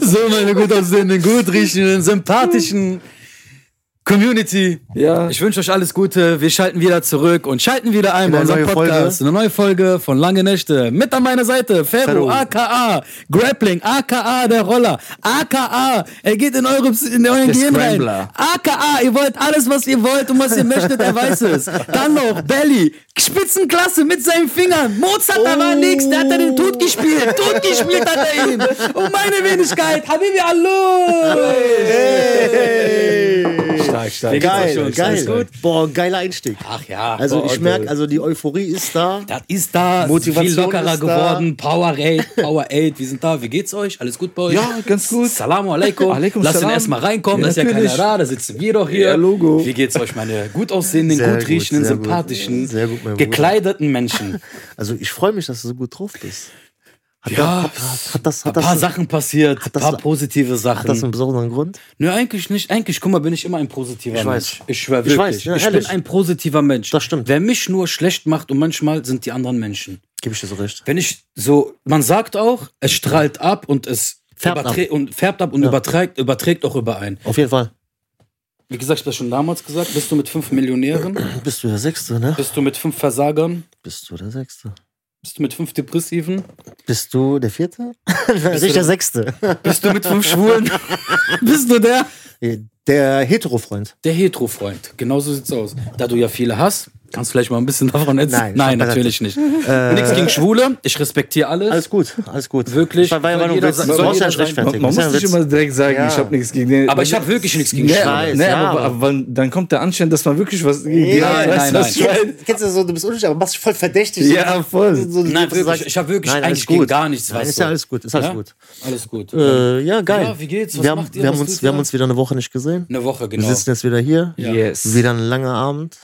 so, meine gut aussehenden, gut riechenden, sympathischen Community. Ja. Ich wünsche euch alles Gute. Wir schalten wieder zurück und schalten wieder ein bei unserem Podcast. Folge. Eine neue Folge von Lange Nächte. Mit an meiner Seite Ferro, aka Grappling, aka der Roller, aka er geht in, eure, in euren Der Gehirn rein. Aka ihr wollt alles, was ihr wollt und was ihr möchtet, er weiß es. Dann noch Belly, Spitzenklasse mit seinen Fingern. Mozart, da war nix, der hat er den Tod gespielt. Tod gespielt hat er ihn. Und meine Wenigkeit, Habibi, hallo. Stark, stark. Geil, geil. gut? Boah, geiler Einstieg. Ach ja. Also boah, ich merke, also die Euphorie ist da. Das ist da, Motivation viel lockerer ist da. geworden. Power 8, Power 8, wir sind da. Wie geht's euch? Alles gut bei euch? Ja, ganz gut. Salamu alaikum. Alaikum Lass ihn salam. erstmal reinkommen, Ja, da ist ja keiner da, da sitzen wir doch hier. Ja, Logo. Wie geht's euch, meine gut aussehenden, Sehr gut gut, riechenden, gut. sympathischen, gut, Bruder. gekleideten Menschen? Also ich freue mich, dass du so gut drauf bist. Hat, Ja, hat, hat, hat das, Ein hat das, paar Sachen passiert, ein das- paar positive hat das Sachen. einen besonderen Grund? Nö, eigentlich nicht. Eigentlich, guck mal, bin ich immer ein positiver Ich weiß. Mensch. Ich schwöre Ich wirklich. weiß, ja, ich bin ein positiver Mensch. Das stimmt. Wer mich nur schlecht macht und manchmal sind die anderen Menschen. Gebe ich dir so recht. wenn ich so, man sagt auch, es strahlt ab und es Färbt überträ- und färbt ab und überträgt, überträgt auch überein. Auf jeden Fall. Wie gesagt, ich habe das schon damals gesagt, bist du mit fünf Millionären, Bist du der Sechste, ne? bist du mit fünf Versagern, Bist du der Sechste? Bist du mit fünf Depressiven, Bist du der Vierte? Nicht der Sechste. bist du mit fünf Schwulen, bist du der? Der Hetero-Freund. Der Hetero-Freund, genau so sieht's aus. Da du ja viele hast, kannst du vielleicht mal ein bisschen davon erzählen. Nein, Nein, natürlich nicht. Nichts gegen Schwule, ich respektiere alles. Alles gut, alles gut. Wirklich, Ich war, war, war nur jeder Du soll brauchst ja rechtfertigen. Man ja muss nicht immer direkt sagen, Ja. ich habe nichts gegen den. aber ich habe wirklich nichts gegen Schwule. aber, weiß, nee, ja, aber, aber- aber dann kommt der Anschein, dass man wirklich was gegen den nein, nein, ich nein. meine? Kennst du so, du bist unschuldig, aber machst dich voll verdächtig. Ja, voll. So, Nein, du wirklich, ich habe wirklich Nein, eigentlich gegen gut. gar nichts. Nein, ist so. ja alles gut, ist alles Ja? gut. Alles gut. Äh, ja, geil. Ja, wie geht's? Was wir haben, macht ihr? wir, haben uns, wir wieder eine Woche nicht gesehen. Eine Woche, Wir genau. sitzen jetzt wieder hier. Yes. Wieder ein langer Abend.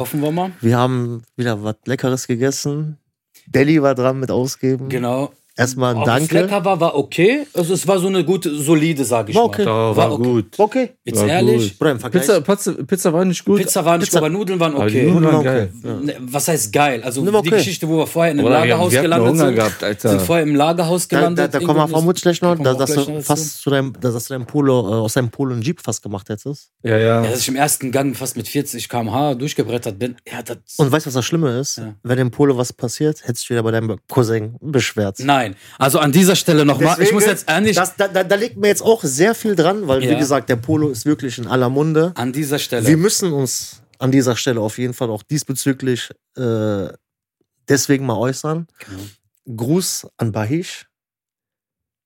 Hoffen wir mal. Wir haben wieder was Leckeres gegessen. Belly war dran mit ausgeben. Genau. Erstmal ein Danke. lecker war, war okay. Also es war so eine gute, solide, sag ich War mal. okay. Oh, war, War okay. gut. Okay. Jetzt War ehrlich, gut. Vergleich. Pizza, Pizza, Pizza war nicht gut. Pizza war nicht Pizza- gut, aber Nudeln waren aber die okay. Nudeln waren okay. geil. Ne, Was heißt geil? Also Nimm die okay. Geschichte, wo wir vorher in einem Oder Lagerhaus wir gelandet sind, gehabt, Alter. sind vorher im Lagerhaus Da, gelandet. da, da kommen wir vermutlich noch, kommen da, dass gleich du noch fast zu deinem, da, dass du deinem Polo, äh, aus deinem Polo einen Jeep fast gemacht hättest. Ja, ja. Ja, dass ich im ersten Gang fast mit 40 km/h durchgebrettert bin. Ja, das. Und weißt du, was das Schlimme ist? Ja. Wenn dem Polo was passiert, hättest du dich wieder bei deinem Cousin beschwert. Nein, also an dieser Stelle nochmal. Ich muss jetzt ehrlich Das, da, da, da liegt mir jetzt auch sehr viel dran, weil, wie Ja. gesagt, der Polo ist wirklich in aller Munde. an dieser Stelle. Wir müssen uns an dieser Stelle auf jeden Fall auch diesbezüglich äh, deswegen mal äußern. Genau. Gruß an Bahish.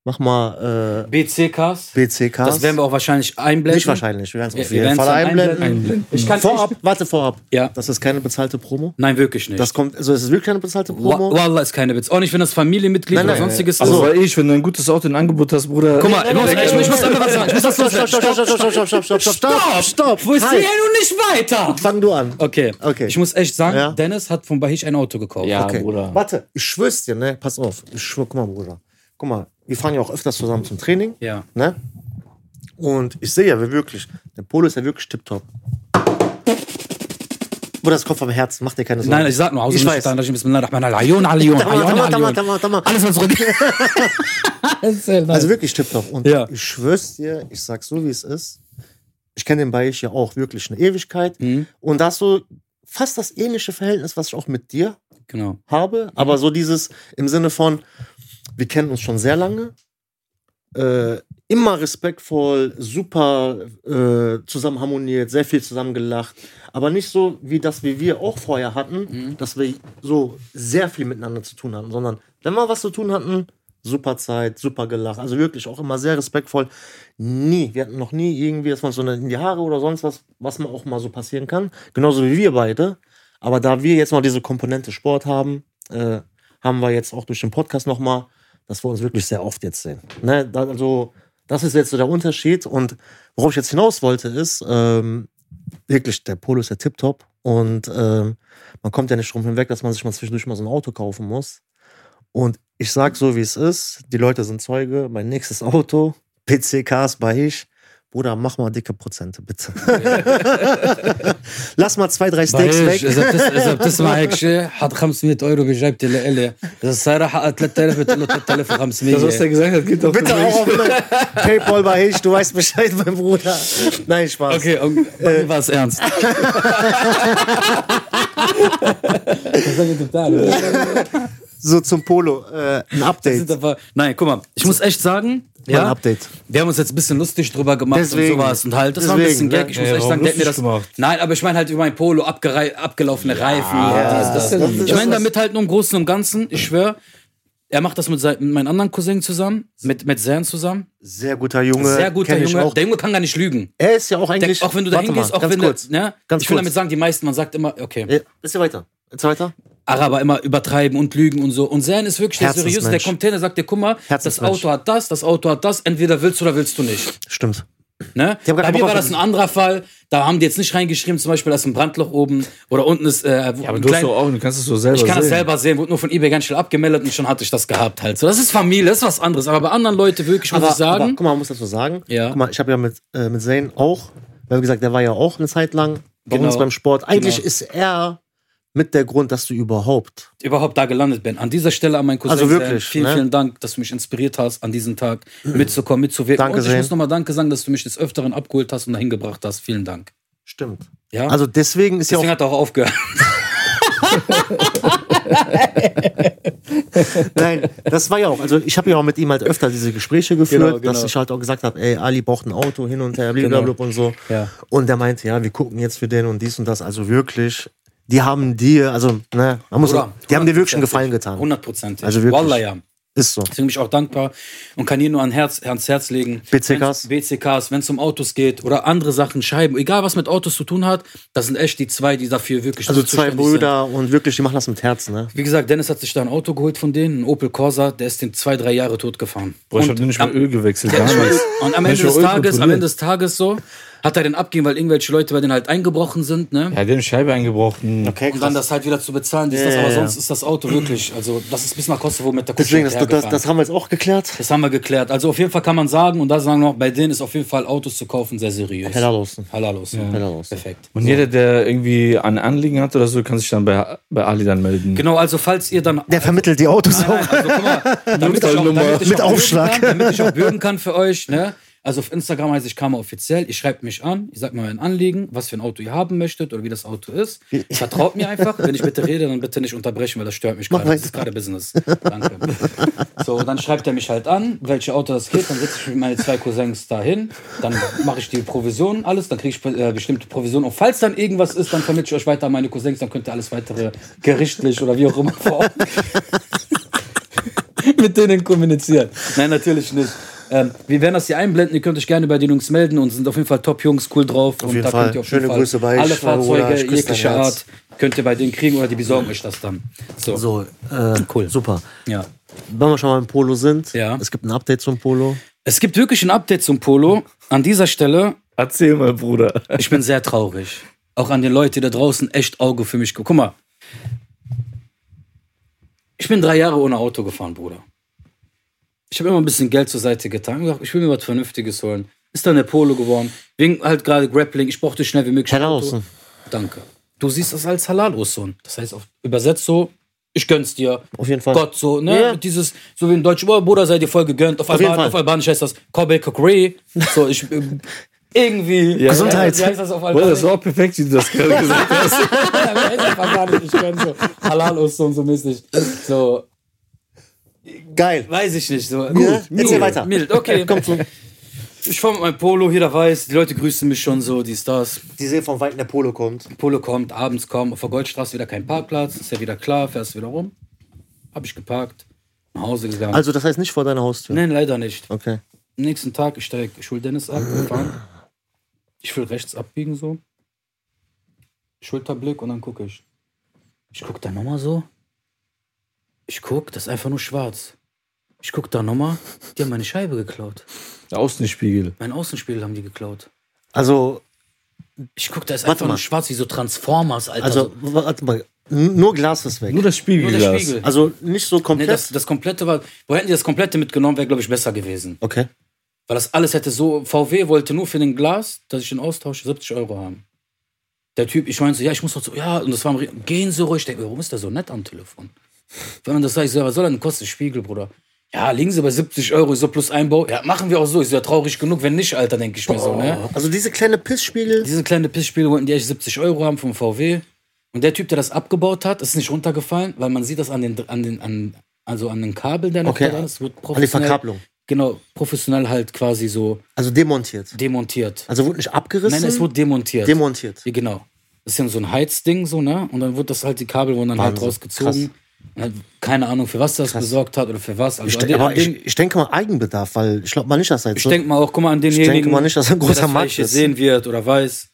Mach mal äh, BCKs. BCKs. Das werden wir auch wahrscheinlich einblenden. Nicht wahrscheinlich, wir werden es auf wir jeden Fall einblenden. einblenden. Ich kann vorab, warte, vorab. Ja. Das ist keine bezahlte Promo. Nein, wirklich nicht. Das kommt, also es ist wirklich keine bezahlte Promo. Wa- Wallah ist keine Witz. Auch nicht, wenn das Familienmitglied Nein, oder nein, sonstiges Also, ist. weil ich, wenn du ein gutes Auto in Angebot hast, Bruder. Guck mal, ich muss, ich, ich muss einfach was sagen. Ich muss das Stopp, stopp, stopp, stopp, stopp, stopp, stopp, stopp, stopp, stopp, stopp, stopp. Wo ist hier nun nicht weiter? Fang du an. Okay. Okay. Ich muss echt sagen, Ja. Dennis hat von Bahish ein Auto gekauft. Ja, Okay. Bruder. Warte, ich schwör's dir, ne? Pass auf. Ich schwör, guck mal, Bruder. Guck mal, wir fahren ja auch öfters zusammen zum Training, Ja. ne? Und ich sehe ja wir wirklich, der Polo ist ja wirklich tipptopp. Bruder, das kommt vom Herzen, mach dir keine Sorgen. Nein, ich sag nur, außer Ich weiß. ich Bismillahirrahmanirrahim. Ayun, Tamam, Ayun, tamam, tamam, Ayun. tamam, tamam. Alles mal zurück. Also wirklich tipptopp. Und Ja. ich schwör's dir, ich sag's so, wie es ist. Ich kenne den Bayish ja auch wirklich eine Ewigkeit. Mhm. Und da hast du fast das ähnliche Verhältnis, was ich auch mit dir Genau. habe. Aber so dieses im Sinne von, wir kennen uns schon sehr lange. Äh, immer respektvoll, super äh, zusammen harmoniert, sehr viel zusammen gelacht. Aber nicht so, wie das wie wir auch vorher hatten, dass wir so sehr viel miteinander zu tun hatten, sondern wenn wir was zu tun hatten, super Zeit, super gelacht. Also wirklich auch immer sehr respektvoll. Nie, wir hatten noch nie irgendwie, dass man so in die Haare oder sonst was, was man auch mal so passieren kann. Genauso wie wir beide. Aber da wir jetzt noch diese Komponente Sport haben, äh, haben wir jetzt auch durch den Podcast nochmal, dass wir uns wirklich sehr oft jetzt sehen. Ne? Also, das ist jetzt so der Unterschied. Und worauf ich jetzt hinaus wollte, ist, ähm, wirklich, der Polo ist ja tipptopp. Und ähm, man kommt ja nicht drum hinweg, dass man sich mal zwischendurch mal so ein Auto kaufen muss. Und ich sag so, wie es ist. Die Leute sind Zeuge. Mein nächstes Auto, PCKs bei ich, Bruder, mach mal dicke Prozente, bitte. Lass mal zwei, drei Steaks معلش weg. اذا بتس... اذا بتسمع هيك شيء حط 500 اورو بجيبتي لإلي اذا صار حق 3000 بتقول له 3500 Das, was er gesagt hat, geht doch Bitte für mich. auch auf mein Paypal bei Hitch, du weißt Bescheid, mein Bruder. Nein, Spaß. Okay, und bei mir war es ernst. So zum Polo, äh, ein Update. Sind aber- Nein, guck mal, ich muss echt sagen, Mal ja, ein Update. wir haben uns jetzt ein bisschen lustig drüber gemacht Deswegen. und sowas und halt, das war ein Deswegen, bisschen Gag. ne? Ich muss Ja, echt warum sagen, der hat mir das. gemacht? Nein, aber ich meine halt über mein Polo abgerei abgelaufene Reifen. Ja, das. das- das- ich meine damit halt nur im Großen und Ganzen, ich schwöre, er macht das mit, sein, mit meinem anderen Cousin zusammen, mit, mit Zern zusammen. Sehr guter Junge. Sehr guter Junge. Auch. Der Junge kann gar nicht lügen. Er ist ja auch Der, eigentlich. auch wenn du da hingehst, auch ganz wenn kurz. du, ne? Ganz ich will kurz. damit sagen, die meisten, man sagt immer, okay, Ja, ist ja weiter. Jetzt weiter. Araber immer übertreiben und lügen und so. Und Zern ist wirklich der seriöse, der kommt hin, der sagt dir, guck mal, das. Auto hat das, das Auto hat das, entweder willst du oder willst du nicht. Stimmt. Ne? Bei mir war das ein anderer Fall. Da haben die jetzt nicht reingeschrieben, zum Beispiel, da ist ein Brandloch oben oder unten ist. Äh, Ja, aber du hast doch auch, du kannst es so selber ich kann sehen. das selber sehen, wurde nur von eBay ganz schnell abgemeldet und schon hatte ich das gehabt halt. So, das ist Familie, das ist was anderes. Aber bei anderen Leuten wirklich, muss Aber, ich sagen. aber guck mal, man muss dazu sagen. Ja. Guck mal, ich habe ja mit, äh, mit Zane auch, weil wie gesagt, der war ja auch eine Zeit lang bei Genau. uns beim Sport. Eigentlich Genau. ist er mit der Grund, dass du überhaupt. überhaupt da gelandet bin. An dieser Stelle an meinen Cousin. Also wirklich, vielen, ne? vielen Dank, dass du mich inspiriert hast, an diesem Tag mitzukommen, mitzuwirken. Danke und ich muss nochmal Danke sagen, dass du mich des Öfteren abgeholt hast und dahin gebracht hast. Vielen Dank. Stimmt. Ja? Also deswegen ist ja Deswegen auch. hat er auch aufgehört. Nein, das war ja auch. Also ich habe ja auch mit ihm halt öfter diese Gespräche geführt, Genau, genau. dass ich halt auch gesagt habe, ey, Ali braucht ein Auto hin und her, blablabla Genau. und so. Ja. Und der meinte, ja, wir gucken jetzt für den und dies und das. Also wirklich, die haben dir, also, ne, man muss, Bruder, die haben dir wirklich einen 100%. Gefallen getan. 100%. Also wirklich. Wallah, ja. Ist so. Deswegen bin ich auch dankbar und kann hier nur an Herz, ans Herz legen. BCKs? Wenn's- BCKs, wenn es um Autos geht oder andere Sachen, Scheiben, egal was mit Autos zu tun hat, das sind echt die zwei, die dafür wirklich Also zwei zuständig sind. Brüder und wirklich, die machen das mit Herzen, ne? Wie gesagt, Dennis hat sich da ein Auto geholt von denen, ein Opel Corsa, der ist den zwei, drei Jahre tot gefahren. Boah, ich hab nicht mal Öl gewechselt. Gar nichts. und am Ende des Tages, am. Ende des Tages so, hat er den abgegeben, weil irgendwelche Leute bei denen halt eingebrochen sind, ne? Ja, eine Scheibe eingebrochen. Okay, Und dann das halt wieder zu bezahlen, dies, das, Ja, aber ja, sonst ist das Auto wirklich, also das ist bis nach Kosovo mit der Kutsche Deswegen, das, das, das haben wir jetzt auch geklärt. Das haben wir geklärt. Also auf jeden Fall kann man sagen, und da sagen wir auch, bei denen ist auf jeden Fall Autos zu kaufen sehr seriös. Halalosen. Halalos. Ja. Perfekt. Und jeder, der irgendwie ein Anliegen hat oder so, kann sich dann bei, bei Ali dann melden. Genau, also falls ihr dann... Der vermittelt die Autos Nein, nein, auch. also guck mal, damit ich auch, damit ich Mit auch Aufschlag. Bürgen kann, damit ich auch bürgen kann für euch, ne? Also auf Instagram heiße ich Karma offiziell. Ihr schreibt mich an, ihr sagt mir mein Anliegen, was für ein Auto ihr haben möchtet oder wie das Auto ist. Vertraut mir einfach. Wenn ich bitte rede, dann bitte nicht unterbrechen, weil das stört mich gerade. Das ist gerade Business. Danke. So, dann schreibt er mich halt an, welche Auto das geht. Dann setze ich mit meinen zwei Cousins dahin. Dann mache ich die Provision, alles. Dann kriege ich äh, bestimmte Provisionen. Und falls dann irgendwas ist, dann vermittle ich euch weiter an meine Cousins. Dann könnt ihr alles weitere gerichtlich oder wie auch immer vor Ort mit denen kommunizieren. Nein, natürlich nicht. Ähm, wir werden das hier einblenden. Ihr könnt euch gerne bei den Jungs melden und sind auf jeden Fall Top-Jungs, cool drauf. und jeden da Fall. könnt ihr auf Schöne jeden Fall Grüße bei alle. Fahrzeuge jeglicher. Art könnt ihr bei denen kriegen oder die besorgen euch das dann. So, So, äh, Cool. Super. ja. Wenn wir schon mal im Polo sind, Ja. es gibt ein Update zum Polo. Es gibt wirklich ein Update zum Polo. An dieser Stelle, Erzähl mal, Bruder. ich bin sehr traurig. Auch an die Leute die da draußen echt Auge für mich. Guck mal. Ich bin drei Jahre ohne Auto gefahren, Bruder. Ich habe immer ein bisschen Geld zur Seite getan. Gedacht, ich will mir was Vernünftiges holen. Ist dann der Polo geworden. Wegen halt gerade Grappling. Ich brauchte schnell wie möglich Auto. Halalosen. Danke. Du siehst das als Halal-Oson. Das heißt, auf, übersetzt so, ich gönn's dir. Auf jeden Fall. Gott, so, ne? Mit dieses, so wie in Deutsch, oh, Bruder, sei dir voll gegönnt. Auf, Auf jeden Alban Fall. auf Albanisch heißt das Kobe Kokre. So, ich, ähm, irgendwie. Ja. Gesundheit. Wie heißt das auf Albanisch? das war auch perfekt, wie du das gerade gesagt hast. Ja, ist ich gönn so. Halal-Oson, so mäßig. So, Geil. weiß ich nicht. So. Ja, Gut, erzähl weiter. Mild, okay. Komm zu. Ich fahr mit meinem Polo, jeder weiß, die Leute grüßen mich schon so, die Stars. Die sehen von Weitem der Polo kommt. Polo kommt, abends kommt, auf der Goldstraße wieder kein Parkplatz, ist ja wieder klar, fährst wieder rum. Hab ich geparkt, nach Hause gegangen. Also das heißt nicht vor deiner Haustür. Nein, leider nicht. Okay. Am nächsten Tag, ich steig, ich hol Dennis ab, wir fahren. Ich will rechts abbiegen so. Schulterblick und dann gucke ich. Ich guck da nochmal so. Ich guck, das ist einfach nur schwarz. Ich guck da nochmal, die haben meine Scheibe geklaut. Der Außenspiegel. Mein Außenspiegel haben die geklaut. Also, Ich guck, da ist einfach mal. nur schwarz wie so Transformers, Alter. also, warte mal. Nur Glas ist weg. Nur das nur Spiegelglas. der Spiegel. Also nicht so Nee, komplett. das, das komplette war. Wo hätten die das komplette mitgenommen, wäre, glaube ich, besser gewesen. okay. Weil das alles hätte so, VW wollte nur für den Glas, dass ich den austausche, 70 Euro haben. Der Typ, ich meinte so, ja, ich muss doch so, ja, und das war am gehen Sie ruhig. Ich denke, warum ist der so nett am Telefon? Wenn man das sagt, ich so, was soll denn kosten, Spiegel, Bruder? Ja, liegen Sie bei 70 Euro, so plus Einbau. Ja, machen wir auch so. So, ja, traurig genug, wenn nicht, Alter, denke ich mir so, ne? Also diese kleine Pissspiegel. Diese kleine Pissspiele wollten die echt 70 Euro haben vom VW. Und der Typ, der das abgebaut hat, ist nicht runtergefallen, weil man sieht das an den, an den, an, also an den Kabel, der noch Okay, da ist. Wird An die Verkabelung. Genau, professionell halt quasi so Also demontiert. demontiert. Also wurde nicht abgerissen. Nein, es wurde demontiert. demontiert. ja, genau. Das ist ja so ein Heizding, so, ne? Und dann wurde das halt, die Kabel wurden dann halt Wahnsinn, rausgezogen. Und halt, keine Ahnung, für was das gesorgt hat oder für was. Also Ich, den, aber ich, ich denke mal Eigenbedarf, weil ich glaube mal nicht, dass er jetzt Ich so. denke mal auch, guck mal an denjenigen, denke mal nicht, dass er ein großer Markt ist. sehen wird oder weiß.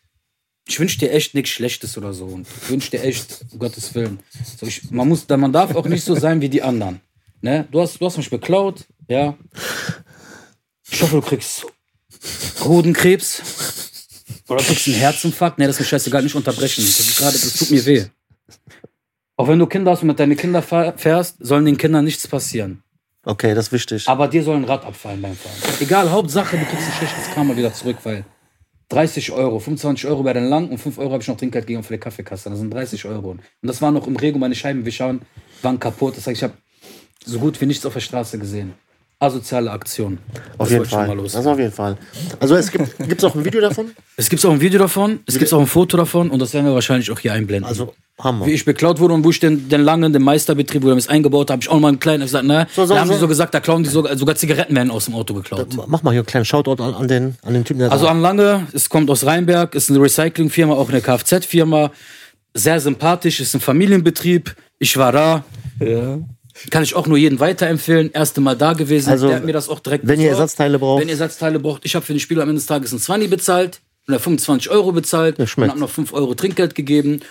Ich wünsche dir echt nichts Schlechtes oder so. Und ich wünsche dir echt, um Gottes Willen. So, ich, man, muss, man darf auch nicht so sein wie die anderen. Ne? Du, hast, du hast mich beklaut, ja. Ich hoffe, du kriegst Hodenkrebs. Oder kriegst einen Herzinfarkt. Ne, das ist mir scheißegal, nicht unterbrechen. Das, ist gerade, das tut mir weh. Auch wenn du Kinder hast und mit deinen Kindern fährst, sollen den Kindern nichts passieren. Okay, das ist wichtig. Aber dir soll ein Rad abfallen beim Fahren. Egal, Hauptsache, du kriegst ein schlechtes Karma wieder zurück, weil 30 Euro, 25 Euro bei den lang und 5 Euro habe ich noch Trinkgeld gegeben für die Kaffeekasse. Das sind 30 Euro. Und das war noch im Regen, meine Scheibenwischer waren kaputt. Das heißt, ich habe so gut wie nichts auf der Straße gesehen. Asoziale Aktion. auf Das jeden Fall. mal Das auf jeden Fall. Also es gibt gibt's auch ein Video davon. Es gibt auch ein Video davon, es gibt auch ein Foto davon und das werden wir wahrscheinlich auch hier einblenden. Also Hammer. wie ich beklaut wurde und wo ich den, den langen, den Meisterbetrieb, wo er es eingebaut hat, habe ich auch mal einen kleinen, ich gesagt, ne, So, so, da haben so. die so gesagt, da klauen die sogar, sogar Zigaretten werden aus dem Auto geklaut. Mach mal hier einen kleinen Shoutout an, an, den, an den Typen, der Also da. an Lange, es kommt aus Rheinberg, ist eine Recyclingfirma, auch eine Kfz-Firma. Sehr sympathisch, ist ein Familienbetrieb. Ich war da. Ja. Kann ich auch nur jedem weiterempfehlen. Erste Mal da gewesen. Also, Der hat mir das auch direkt wenn ihr besorgt. Ersatzteile braucht. Wenn ihr Ersatzteile braucht. Ich habe für den Spieler am Ende des Tages ein 20 bezahlt. Oder 25 Euro bezahlt und habe noch 5 Euro Trinkgeld gegeben.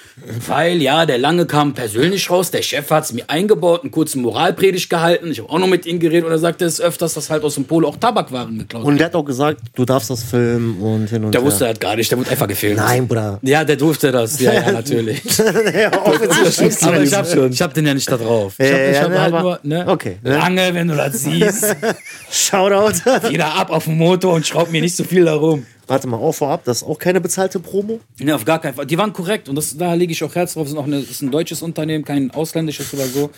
Weil, ja, der Lange kam persönlich raus. Der Chef hat es mir eingebaut, einen kurzen Moralpredigt gehalten. Ich habe auch noch mit ihm geredet und er sagte es öfters, dass halt aus dem Polo auch Tabakwaren geklaut Und der hat auch gesagt, du darfst das filmen und hin und Der her. wusste halt gar nicht, der wurde einfach gefilmt. Nein, Bruder. Ja, der durfte das. Ja, ja natürlich. ja, aber ich hab, ich hab den ja nicht da drauf. Ich hab, Ja, ne, halt nur, ne? okay, ne? Lange, wenn du das siehst, Shoutout. wieder ab auf den Motor und schraub mir nicht so viel darum. Warte mal, auch vorab, das ist auch keine bezahlte Promo. Ne, auf gar keinen Fall. Die waren korrekt und das, da lege ich auch Herz drauf. Das ist, auch eine, das ist ein deutsches Unternehmen, kein ausländisches oder so.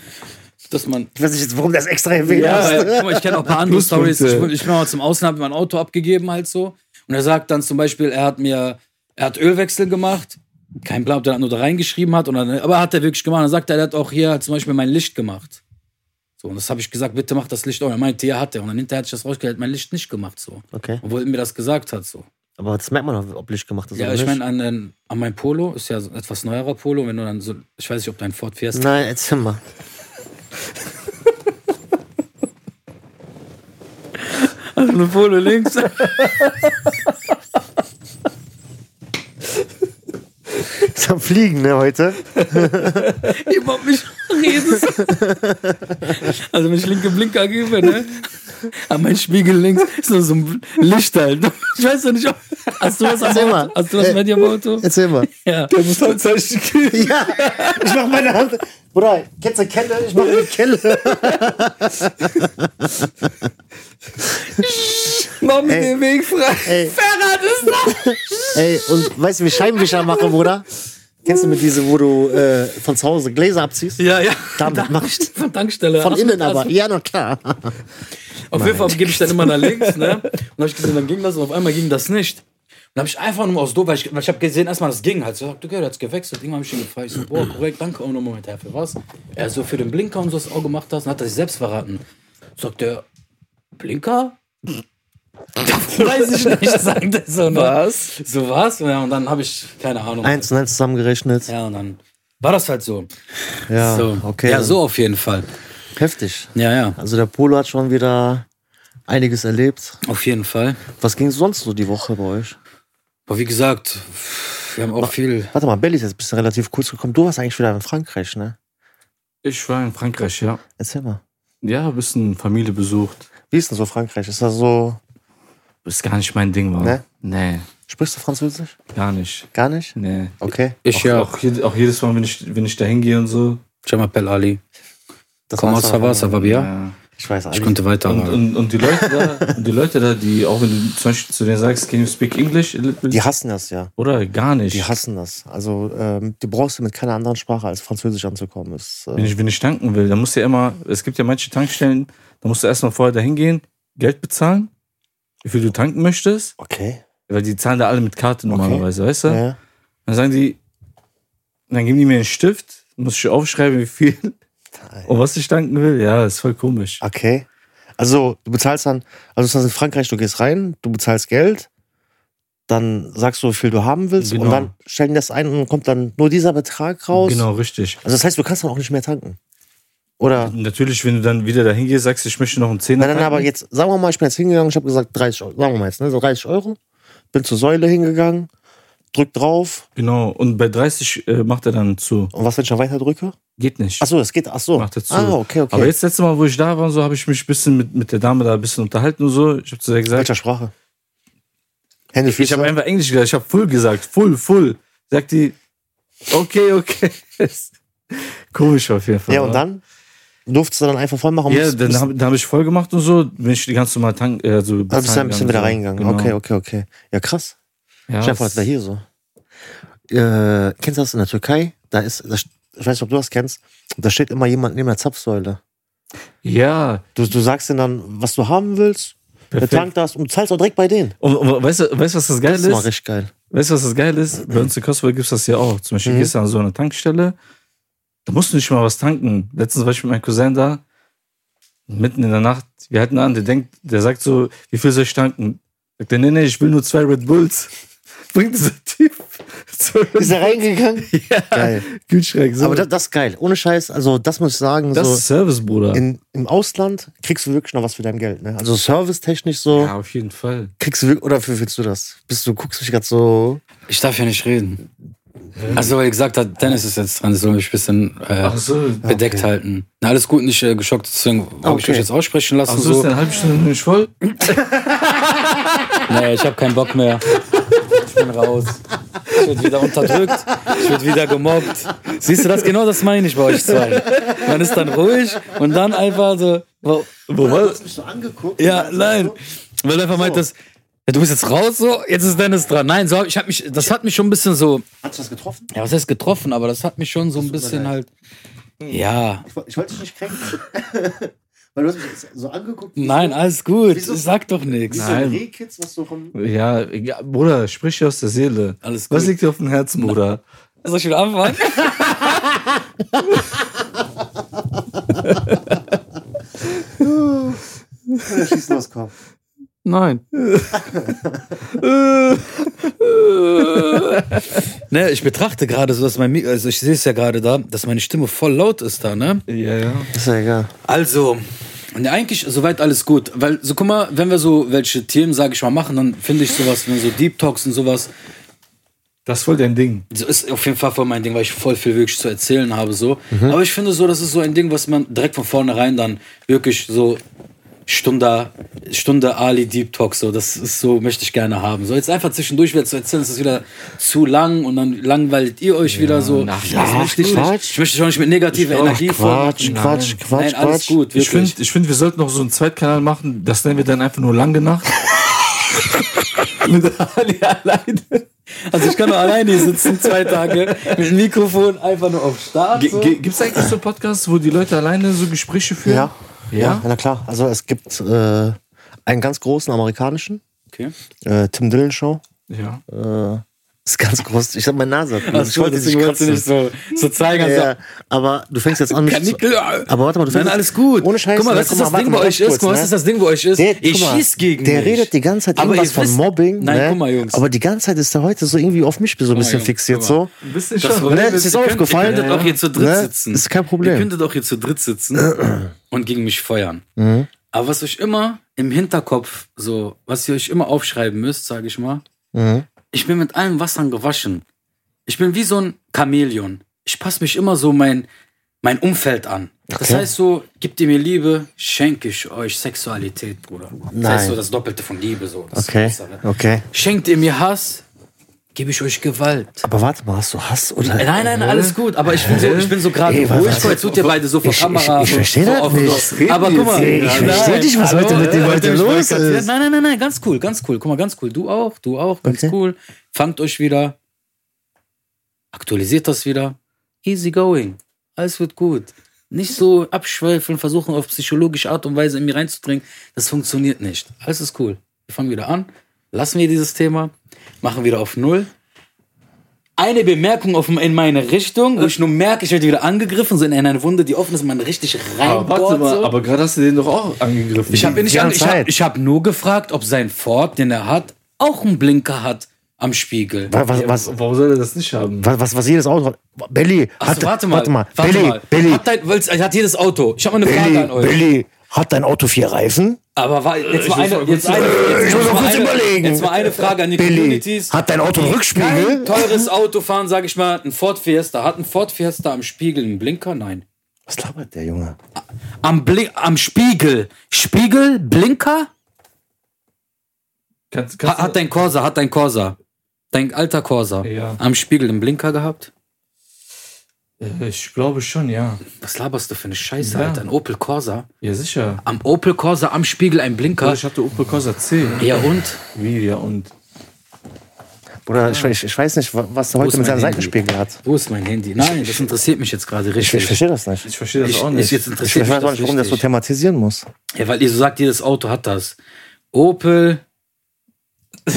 Dass man. Ich weiß nicht jetzt, warum das extra erwähnt Ja, hast. weil, guck mal, ich kenne auch ein paar andere Stories. Ich, ich bin mal zum Ausland, hab mir mein Auto abgegeben halt so. Und er sagt dann zum Beispiel, er hat mir, er hat Ölwechsel gemacht. Kein Plan, ob der nur da reingeschrieben hat, oder, aber hat er wirklich gemacht. Dann sagt er, er hat auch hier zum Beispiel mein Licht gemacht. So, und das habe ich gesagt, bitte mach das Licht auch. Er meinte, ja, hat er. Und dann hinterher hat sich das rausgestellt, er hat mein Licht nicht gemacht, so. Okay, Obwohl er mir das gesagt hat, so. Aber das merkt man doch, ob Licht gemacht ist Ja, oder ich nicht. meine, an, an mein Polo ist ja so ein etwas neuerer Polo. Wenn du dann so, ich weiß nicht, ob dein Ford fährst. Nein, erzähl mal. Eine Polo links. Ist am Fliegen, ne, heute? überhaupt nicht redest. Also wenn ich linke Blinker gebe, ne? An mein Spiegel links ist nur so ein Licht halt. Ich weiß doch nicht, ob, hast du was am Erzähl Auto? mal. Hast du was Äh, bei dir am Auto? Erzähl mal. Ja. Der muss Handzeichen geben. Ja, ich mach meine Hand. Bruder, kennst du Kelle? Ich mach eine Kelle. Mach mir den Weg frei. Ey, Ferrat ist da! ey, und weißt du, wie ich Scheibenwischer mache, Bruder? Kennst du mit diese, wo du äh, von zu Hause Gläser abziehst? Ja, ja. Damit mach ich Von Tankstelle. Von du- innen aber. du- Ja, na klar. Auf jeden Fall gebe ich dann immer nach links, ne? Und hab ich gesehen, dann ging das und auf einmal ging das nicht. Und habe ich einfach nur aus doof, weil ich, weil ich habe gesehen, erstmal das ging halt. So, okay, der hat's gewechselt. Irgendwann habe ich ihn gefragt. Ich so, boah, korrekt, danke. Oh, no, Moment, Herr, für was? Er so für den Blinker und so, was du auch gemacht hast. Dann hat er sich selbst verraten. Sagt er, Blinker? Weiß ich nicht, sagt er so. Ne? Was? So was? Ja, und dann habe ich, keine Ahnung. Eins und eins zusammengerechnet. Ja, und dann war das halt so. Ja, so. okay. Ja, so auf jeden Fall. Heftig. Ja, ja, Also der Polo hat schon wieder einiges erlebt. auf jeden Fall. Was ging sonst so die Woche bei euch? Aber wie gesagt, wir haben auch viel. Warte mal, Belly ist jetzt bist du relativ kurz gekommen. Du warst eigentlich wieder in Frankreich, ne? Ich war in Frankreich, ja. Erzähl mal. Ja, ein bisschen Familie besucht. Wie ist denn so Frankreich? Ist das so. Ist gar nicht mein Ding, war. Ne? Nee, Sprichst du Französisch? gar nicht. Gar nicht? Nee. Okay. Ich auch, ja. Auch, auch jedes Mal, wenn ich, wenn ich da hingehe und so. Je m'appelle Ali. Das auch. ça va bien? Ja. Ich weiß Ich eigentlich. könnte weiter. Und, aber- und, und die Leute da, und die Leute da, die, auch wenn du zum Beispiel zu denen sagst, can you speak English? Die hassen das ja. Oder gar nicht. Die hassen das. Also, ähm, du brauchst mit keiner anderen Sprache als Französisch anzukommen. Ist, Wenn äh, ich, wenn ich tanken will, dann musst du ja immer, es gibt ja manche Tankstellen, da musst du erstmal vorher dahin gehen, Geld bezahlen, wie viel du tanken möchtest, okay. weil die zahlen da alle mit Karte normalerweise, weißt du? Ja. Dann sagen die, dann geben die mir einen Stift, muss ich aufschreiben, wie viel und was ich tanken will. Ja, ist voll komisch. Okay. Also, du bezahlst dann, also das heißt in Frankreich, du gehst rein, du bezahlst Geld, dann sagst du, wie viel du haben willst Genau. und dann stellen die das ein und dann kommt dann nur dieser Betrag raus. Genau, richtig. Also, das heißt, du kannst dann auch nicht mehr tanken. Oder? Natürlich, wenn du dann wieder dahin gehst, sagst, ich möchte noch einen Zehner Nein, nein, aber jetzt, sagen wir mal, ich bin jetzt hingegangen, ich habe gesagt 30 Euro, sagen wir mal jetzt, ne, so 30 Euro, bin zur Säule hingegangen, drück drauf Genau, und bei 30 äh, macht er dann zu. und was, wenn ich dann weiter drücke? Geht nicht. Achso, es geht, achso. Macht er zu. Ah, okay, okay. Aber jetzt letzte Mal, wo ich da war, so habe ich mich ein bisschen mit, mit der Dame da ein bisschen unterhalten und so. Ich habe zu der gesagt, Welcher Sprache? Hände, ich habe einfach Englisch gesagt, ich habe full gesagt, full, full. Sagt die, okay, okay. Komisch auf jeden Fall. ja, und dann? Durftest du dann einfach voll machen? Ja, dann habe hab ich voll gemacht und so, bin ich die ganze Mal tank, äh, so Also bist du ein bisschen wieder so. reingegangen. Genau. Okay, okay, okay. Ja, krass. Ja, Chef, das- wäre hier so? Äh, kennst du das in der Türkei? Da ist, da, ich weiß nicht, ob du das kennst, da steht immer jemand neben der Zapfsäule. ja, Du, du sagst denen dann, was du haben willst, der perfekt. tankt das und zahlst auch direkt bei denen. Und, und weißt du, weißt, was das geil Das ist mal ist? richtig geil. Weißt du, was das geil ist? Bei uns in Kosovo gibt es das ja auch. Zum Beispiel Mhm. gehst du an so eine Tankstelle, da musst du nicht mal was tanken. Letztens war ich mit meinem Cousin da, mitten in der Nacht. Wir hatten an, der denkt, der sagt so, wie viel soll ich tanken? Sagt er, nee, nee, ich will nur zwei Red Bulls. Bringt dieser Typ Ist er reingegangen? Ja, Geil. Kühlschrank. So. Aber das, das ist geil. Ohne Scheiß, also das muss ich sagen, das so ist Service, Bruder. in, im Ausland kriegst du wirklich noch was für dein Geld. Ne? Also servicetechnisch so, ja, auf jeden Fall. kriegst du wirklich, oder wie findest du das? Bist du, guckst mich gerade so, Ich darf ja nicht reden. Also, weil er gesagt hat, Dennis ist jetzt dran, ich soll mich ein bisschen äh, so. bedeckt okay. halten. Na, alles gut, nicht äh, geschockt, deswegen habe ich Okay. euch jetzt aussprechen lassen. Ach so, ist so. eine halbe Stunde nicht voll? Nee, ich habe keinen Bock mehr. Ich bin raus. Ich werde wieder unterdrückt. Ich werde wieder gemobbt. Siehst du das? Genau das meine ich bei euch zwei. Man ist dann ruhig und dann einfach so. Wo, wo war mich so angeguckt. Ja, nein. Weil du einfach meint, dass. Ja, du bist jetzt raus, so, jetzt ist Dennis dran. Nein, so, ich hab mich, das hat mich schon ein bisschen so, Hast du das getroffen? ja, was heißt getroffen, aber das hat mich schon so ein bisschen halt, ja. Ich, ich wollte dich nicht kränken. Weil du hast mich jetzt so angeguckt. Nein, so, alles gut. Wieso? Sag doch nichts. so Nein. Rehkitz, was so vom. Ja, ja, Bruder, sprich dir aus der Seele. Alles gut. Was liegt dir auf dem Herzen, Bruder? Soll ich wieder anfangen? Ja, schieß los, komm. Nein. ne, ich betrachte gerade so, dass mein Mikro, also ich sehe es ja gerade da, dass meine Stimme voll laut ist da, ne? Ja, ja. Ist ja egal. Also, ne, eigentlich soweit alles gut, weil so guck mal, wenn wir so welche Themen, sage ich mal, machen, dann finde ich sowas, wenn so Deep Talks und sowas, Das ist voll dein Ding. so ist auf jeden Fall voll mein Ding, weil ich voll viel wirklich zu erzählen habe so. Aber ich finde so, das ist so ein Ding, was man direkt von vornherein dann wirklich so Stunde, Stunde Ali Deep Talk, so, das ist so, möchte ich gerne haben. So, jetzt einfach zwischendurch wieder zu erzählen, das ist wieder zu lang und dann langweilt ihr euch wieder so. ach, das ja, möchte ich Quatsch. nicht. Ich möchte schon nicht mit negativer Energie Quatsch, vormachen. Quatsch, Quatsch, Nein, alles Quatsch. gut, Ich finde, ich find, wir sollten noch so einen Zweitkanal machen. Das nennen wir dann einfach nur lange Nacht. Mit Ali alleine. Also ich kann nur alleine hier sitzen, zwei Tage, mit dem Mikrofon einfach nur auf Start. So. Gibt es eigentlich so Podcasts, wo die Leute alleine so Gespräche führen? Ja. Ja? Ja, na klar. Also es gibt äh, einen ganz großen amerikanischen, Okay. äh, Tim Dillon Show. Ja. Äh, ist ganz groß. Ich hab meine Nase. Ach ich so, wollte deswegen nicht wolltest du nicht so, so zeigen. Also, Ja, aber du fängst jetzt an, mich zu, Kanickel. Aber warte mal, du Nein, fängst- alles gut. Ohne Scheiß, Guck mal, ne, was ist das mal, Ding bei euch ist? Guck mal, was ist das Ding bei euch ist? Der, mal, schießt gegen Der mich. redet die ganze Zeit Aber irgendwas von wisst- Mobbing. Nein, ne? guck mal, Jungs. Aber die ganze Zeit ist er heute so irgendwie auf mich so ein bisschen Jungs, fixiert. So. Ein bisschen Das schon. Ne, ist, ist ihr dir könnt- aufgefallen? Ihr könntet auch hier zu dritt Ne? sitzen. Ist kein Problem. Ihr könntet auch hier zu dritt sitzen und gegen mich feuern. Mhm. Aber was euch immer im Hinterkopf, so, was ihr euch immer aufschreiben müsst, sage ich mal, Mhm. Ich bin mit allen Wassern gewaschen. Ich bin wie so ein Chamäleon. Ich passe mich immer so mein, mein Umfeld an. Das Okay. heißt so, gibt ihr mir Liebe, schenke ich euch Sexualität, Bruder. Das Nein. heißt so das Doppelte von Liebe. So. Das Okay, Bessere. okay. Schenkt ihr mir Hass, gebe ich euch Gewalt. Aber warte mal, hast du Hass oder? Nein, nein, alles gut, aber ich bin so, ich bin so gerade ruhig, jetzt tut ihr beide so vor Ich- Kamera. ich- ich verstehe das nicht. Aber guck mal, Ich verstehe nicht, was heute mit dem heute los ist. Nein, nein, nein, nein, ganz cool, ganz cool. Guck mal, ganz cool. Du auch, du auch, ganz cool. Fangt euch wieder. Aktualisiert das wieder. Easy going. Alles wird gut. Nicht so abschweifeln, versuchen auf psychologische Art und Weise in mir reinzudringen. Das funktioniert nicht. Alles ist cool. Wir fangen wieder an. Lassen wir dieses Thema. Machen wieder auf Null. Eine Bemerkung auf, in meine Richtung, wo ich nur merke, ich werde wieder angegriffen, so in eine Wunde, die offen ist, man richtig Aber warte reinbohrt. mal, so. aber gerade hast du den doch auch angegriffen. Ich habe nicht an, ich hab, ich hab nur gefragt, ob sein Ford, den er hat, auch einen Blinker hat am Spiegel. Was, was, was, Warum soll er das nicht haben? was, was, was jedes Auto hat? Belly, Ach hat, so, warte mal. warte mal. Warte Belly, mal. Belly, Hat, dein, hat jedes Auto. Ich habe mal eine Frage Belly, an euch. Belly, hat dein Auto vier Reifen? Aber war, jetzt, mal eine, jetzt, eine, jetzt, Ich muss mal kurz eine, überlegen. jetzt mal eine Frage an die Belly, Communities. hat dein Auto einen Kein Rückspiegel? teures Auto fahren, sage ich mal, ein Ford Fiesta. Hat ein Ford Fiesta am Spiegel einen Blinker? Nein. Was labert der Junge? Am, Blink, am Spiegel. Spiegel? Blinker? Kannst, kannst hat dein Corsa, hat dein Corsa. Dein alter Corsa. Ja. Am Spiegel einen Blinker gehabt? Äh, Ich glaube schon, ja. Was laberst du für eine Scheiße, Ja. Alter? Ein Opel Corsa? Ja, sicher. Am Opel Corsa am Spiegel ein Blinker? Ich hatte Opel Corsa C. Ja und? Wie, ja, und? Bruder, ich, ich, ich weiß nicht, wa- was er heute mit seinem Handy? Seitenspiegel hat. Wo ist mein Handy? Nein, das interessiert mich jetzt gerade Ich, richtig. ich verstehe das nicht. Ich verstehe das Ich- auch ich- nicht. jetzt Ich, interessiert ich weiß auch nicht, warum das so thematisieren muss. Ja, weil ihr so sagt, jedes Auto hat das. Opel,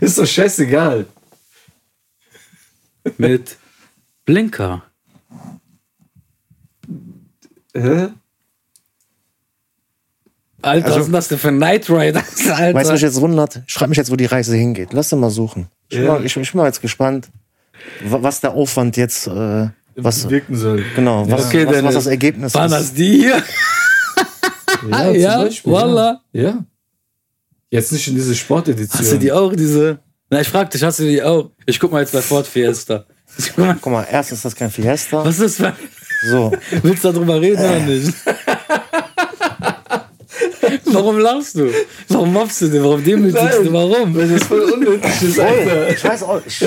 Ist doch scheißegal. mit Blinker. Hä? Alter, Also- was ist denn das denn für Night Riders, Alter? Weißt du, was mich jetzt wundert? Schreib mich jetzt, wo die Reise hingeht. Lass den mal suchen. Ich, bin Ja. mal, ich, ich bin mal jetzt gespannt, wa- was der Aufwand jetzt, äh, was, wirken soll. genau, was, Okay, was, was Dennis. das Ergebnis Waren ist. das die hier? Ja, zum ja, Beispiel. Ja. ja. Jetzt nicht in diese Sportedition. Hast du die auch, diese... Na, ich frag dich, hast du die auch? Ich guck mal jetzt bei Ford Fiesta. Guck mal, Guck mal, erstens ist das kein Fiesta. was ist das für... So, Willst du darüber reden oder nicht? Warum lachst du? Warum mobst du denn? Warum demütigst du? Warum? Weil das voll unnötig ist, Alter. ich weiß auch, ich,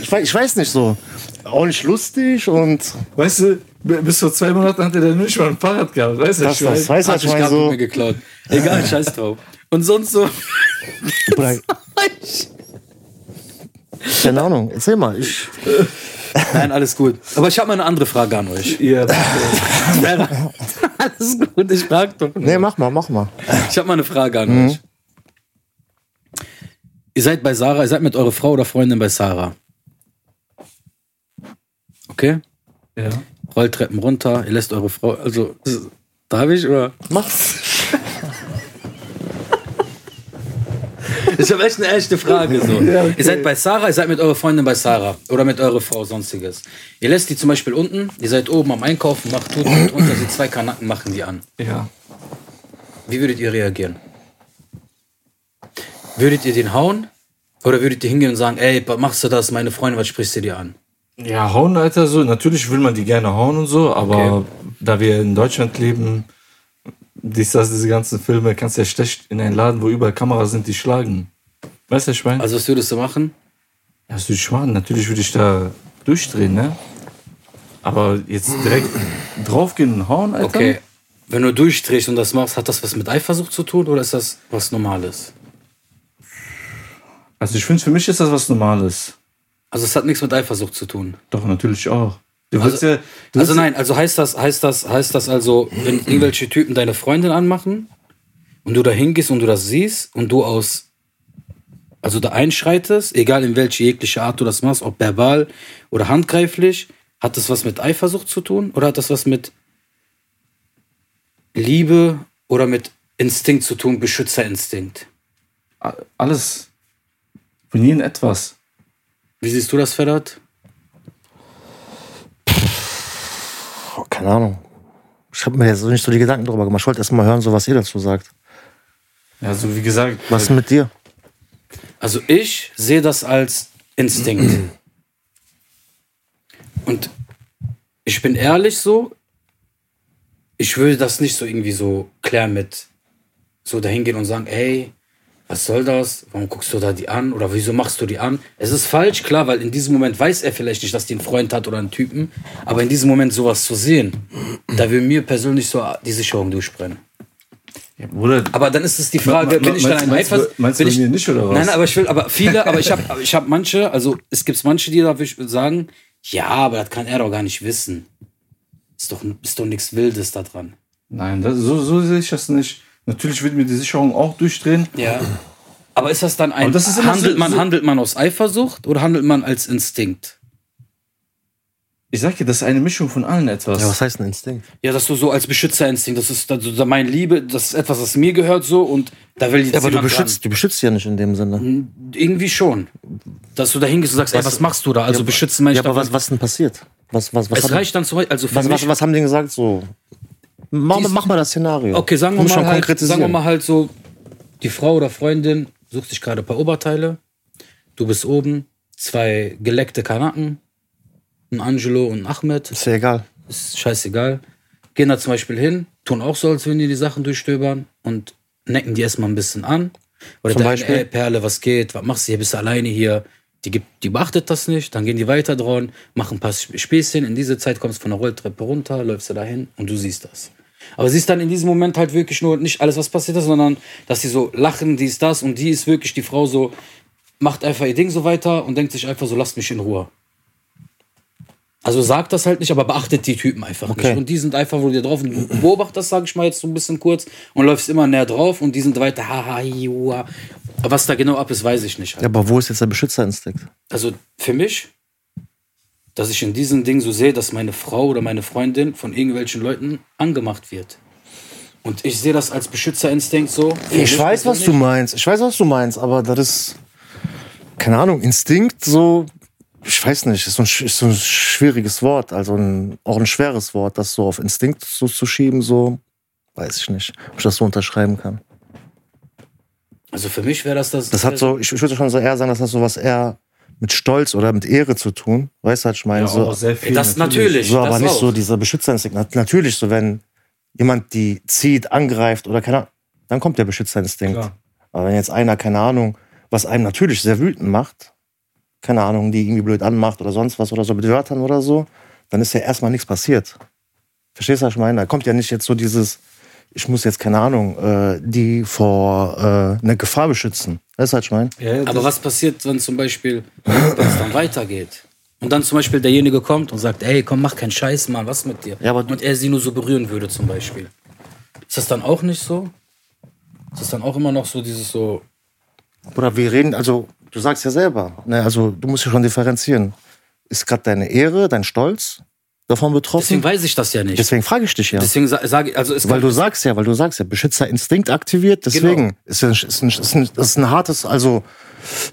ich, weiß, ich weiß nicht so. Auch nicht lustig und Weißt du, bis vor zwei Monaten hat er dann nicht mal ein Fahrrad gehabt. Weißt du, das, ich das weiß Hat ich mein so. mir geklaut. Egal, scheiß drauf. Und sonst so... Bruder, keine Ahnung, erzähl mal. Ich, Nein, alles gut. Aber ich habe mal eine andere Frage an euch. Ja, Alles gut, ich frag doch. nur. nee, mach mal, mach mal. Ich habe mal eine Frage an Mhm. euch. Ihr seid bei Sarah, ihr seid mit eurer Frau oder Freundin bei Sarah. Okay? ja. Rolltreppen runter, ihr lässt eure Frau, also, darf ich oder? Mach's. Ich habe echt eine echte Frage. So. Ihr seid bei Sarah, ihr seid mit eurer Freundin bei Sarah oder mit eurer Frau, sonstiges. Ihr lässt die zum Beispiel unten, ihr seid oben am Einkaufen, macht tut und runter, sie zwei Kanacken machen die an. Ja. Wie würdet ihr reagieren? Würdet ihr den hauen? Oder würdet ihr hingehen und sagen, ey, machst du das, meine Freundin, was sprichst du dir an? Ja, hauen, Alter, so. Natürlich will man die gerne hauen und so, aber Okay. da wir in Deutschland leben, dies, das, diese ganzen Filme, kannst du ja schlecht in einen Laden, wo überall Kameras sind, die schlagen. Weißt du, ich meine? Also was würdest du machen? Ja, was würde ich machen? Natürlich würde ich da durchdrehen, ne? Aber jetzt direkt draufgehen und hauen, Alter? Okay, wenn du durchdrehst und das machst, hat das was mit Eifersucht zu tun oder ist das was Normales? Also ich finde, für mich ist das was Normales. Also es hat nichts mit Eifersucht zu tun. Doch, natürlich auch. Du Also- ja, du Also nein, also heißt das, heißt das, heißt das also, wenn irgendwelche Typen deine Freundin anmachen und du da hingehst und du das siehst und du aus, also da einschreitest, egal in welche jegliche Art du das machst, ob verbal oder handgreiflich, hat das was mit Eifersucht zu tun oder hat das was mit Liebe oder mit Instinkt zu tun, Beschützerinstinkt? Alles. Von jedem etwas. Wie siehst du das, Ferdat? Keine Ahnung. Ich habe mir jetzt so nicht so die Gedanken drüber gemacht. Ich wollte erst mal hören, so was ihr dazu sagt. Also wie gesagt, Was ist mit dir? Also ich sehe das als Instinkt. Und ich bin ehrlich so, ich würde das nicht so irgendwie so klären mit so dahin gehen und sagen, ey, was soll das? Warum guckst du da die an? Oder wieso machst du die an? Es ist falsch, klar, weil in diesem Moment weiß er vielleicht nicht, dass die einen Freund hat oder einen Typen. Aber in diesem Moment sowas zu sehen, da will mir persönlich so die Sicherung durchbrennen. Bruder, Aber dann ist es die Frage, bin ich dann ein meinst, du- meinst bin du mir nicht oder was? Nein, aber ich will, aber viele, aber ich habe ich hab manche, also es gibt manche, die da sagen, ja, aber das kann er doch gar nicht wissen. Ist doch, ist doch nichts Wildes da dran. Nein, das, so, so sehe ich das nicht. Natürlich wird mir die Sicherung auch durchdrehen. Ja. Aber ist das dann ein, das handelt, so- man, so- handelt man aus Eifersucht oder handelt man als Instinkt? Ich sag dir, das ist eine Mischung von allen etwas. Ja, was heißt ein Instinkt? Ja, dass du so als Beschützerinstinkt, das ist also meine Liebe, das ist etwas, was mir gehört so und da will jetzt Ja, aber du beschützt, du beschützt ja nicht in dem Sinne. Irgendwie schon. Dass du da hingehst und sagst, ey, was machst du da? Also beschützen meine Ja, ich aber was, was denn passiert? Was, was, was, Es haben, reicht dann Beispiel, also für was, mich, was, was haben die gesagt? So, mach, Dies- mach mal das Szenario. Okay, sagen wir, mal halt, sagen wir mal halt so, die Frau oder Freundin sucht sich gerade ein paar Oberteile. Du bist oben, zwei geleckte Kanaken, ein Angelo und ein Ahmed. Ist ja egal. ist scheißegal. Gehen da zum Beispiel hin, tun auch so, als würden die die Sachen durchstöbern und necken die erstmal ein bisschen an. Oder Zum Beispiel? ey, Perle, was geht? Was machst du hier? Bist du alleine hier? Die, gibt, die beachtet das nicht. Dann gehen die weiter dran, machen ein paar Sp- Späßchen. In diese Zeit kommst du von der Rolltreppe runter, läufst du dahin und du siehst das. Aber siehst dann in diesem Moment halt wirklich nur nicht alles, was passiert ist, sondern dass sie so lachen, dies, das und die ist wirklich die Frau so, macht einfach ihr Ding so weiter und denkt sich einfach so, lasst mich in Ruhe. Also sagt das halt nicht, aber beachtet die Typen einfach Okay. nicht. Und die sind einfach, wo die drauf und du beobachtest, sag ich mal jetzt so ein bisschen kurz und läufst immer näher drauf und die sind weiter, haha. Aber was da genau ab ist, weiß ich nicht. Ja, aber wo ist jetzt der Beschützerinstinkt? Also für mich, dass ich in diesem Ding so sehe, dass meine Frau oder meine Freundin von irgendwelchen Leuten angemacht wird. Und ich sehe das als Beschützerinstinkt so. Ich weiß, was du meinst. Ich weiß, was du meinst, aber das ist, keine Ahnung, Instinkt, so, ich weiß nicht, ist so ein, ist so ein schwieriges Wort, also ein, auch ein schweres Wort, das so auf Instinkt so zu schieben, so, weiß ich nicht, ob ich das so unterschreiben kann. Also für mich wäre das das. Das hat so, ich, ich würde schon so eher sagen, das hat so was eher mit Stolz oder mit Ehre zu tun. Weißt du, was ich meine? Ja, so, sehr viel. Das natürlich. so, aber das nicht auch. so dieser Beschützerinstinkt. Nat- Natürlich, so wenn jemand die zieht, angreift oder keine Ahnung, dann kommt der Beschützerinstinkt. Klar. Aber wenn jetzt einer, keine Ahnung, was einem natürlich sehr wütend macht, keine Ahnung, die irgendwie blöd anmacht oder sonst was oder so mit Wörtern oder so, dann ist ja erstmal nichts passiert. Verstehst du, was ich meine? Da kommt ja nicht jetzt so dieses, ich muss jetzt, keine Ahnung, äh, die vor äh, einer Gefahr beschützen. Weißt du, was ich meine? Ja, Aber das- was passiert, wenn zum Beispiel, wenn es dann weitergeht? Und dann zum Beispiel derjenige kommt und sagt, ey, komm, mach keinen Scheiß, Mann, was mit dir? Ja, und er sie nur so berühren würde zum Beispiel. Ist das dann auch nicht so? Ist das dann auch immer noch so dieses so, Oder wir reden, also du sagst ja selber, ne, also du musst ja schon differenzieren. Ist gerade deine Ehre, dein Stolz davon betroffen? deswegen weiß ich das ja nicht. Deswegen frage ich dich ja. Deswegen sa- sage ich, also es Weil du sagst ja, weil du sagst ja, Beschützerinstinkt aktiviert, deswegen ist, ja, ist, ein, ist, ein, das ist ein hartes, also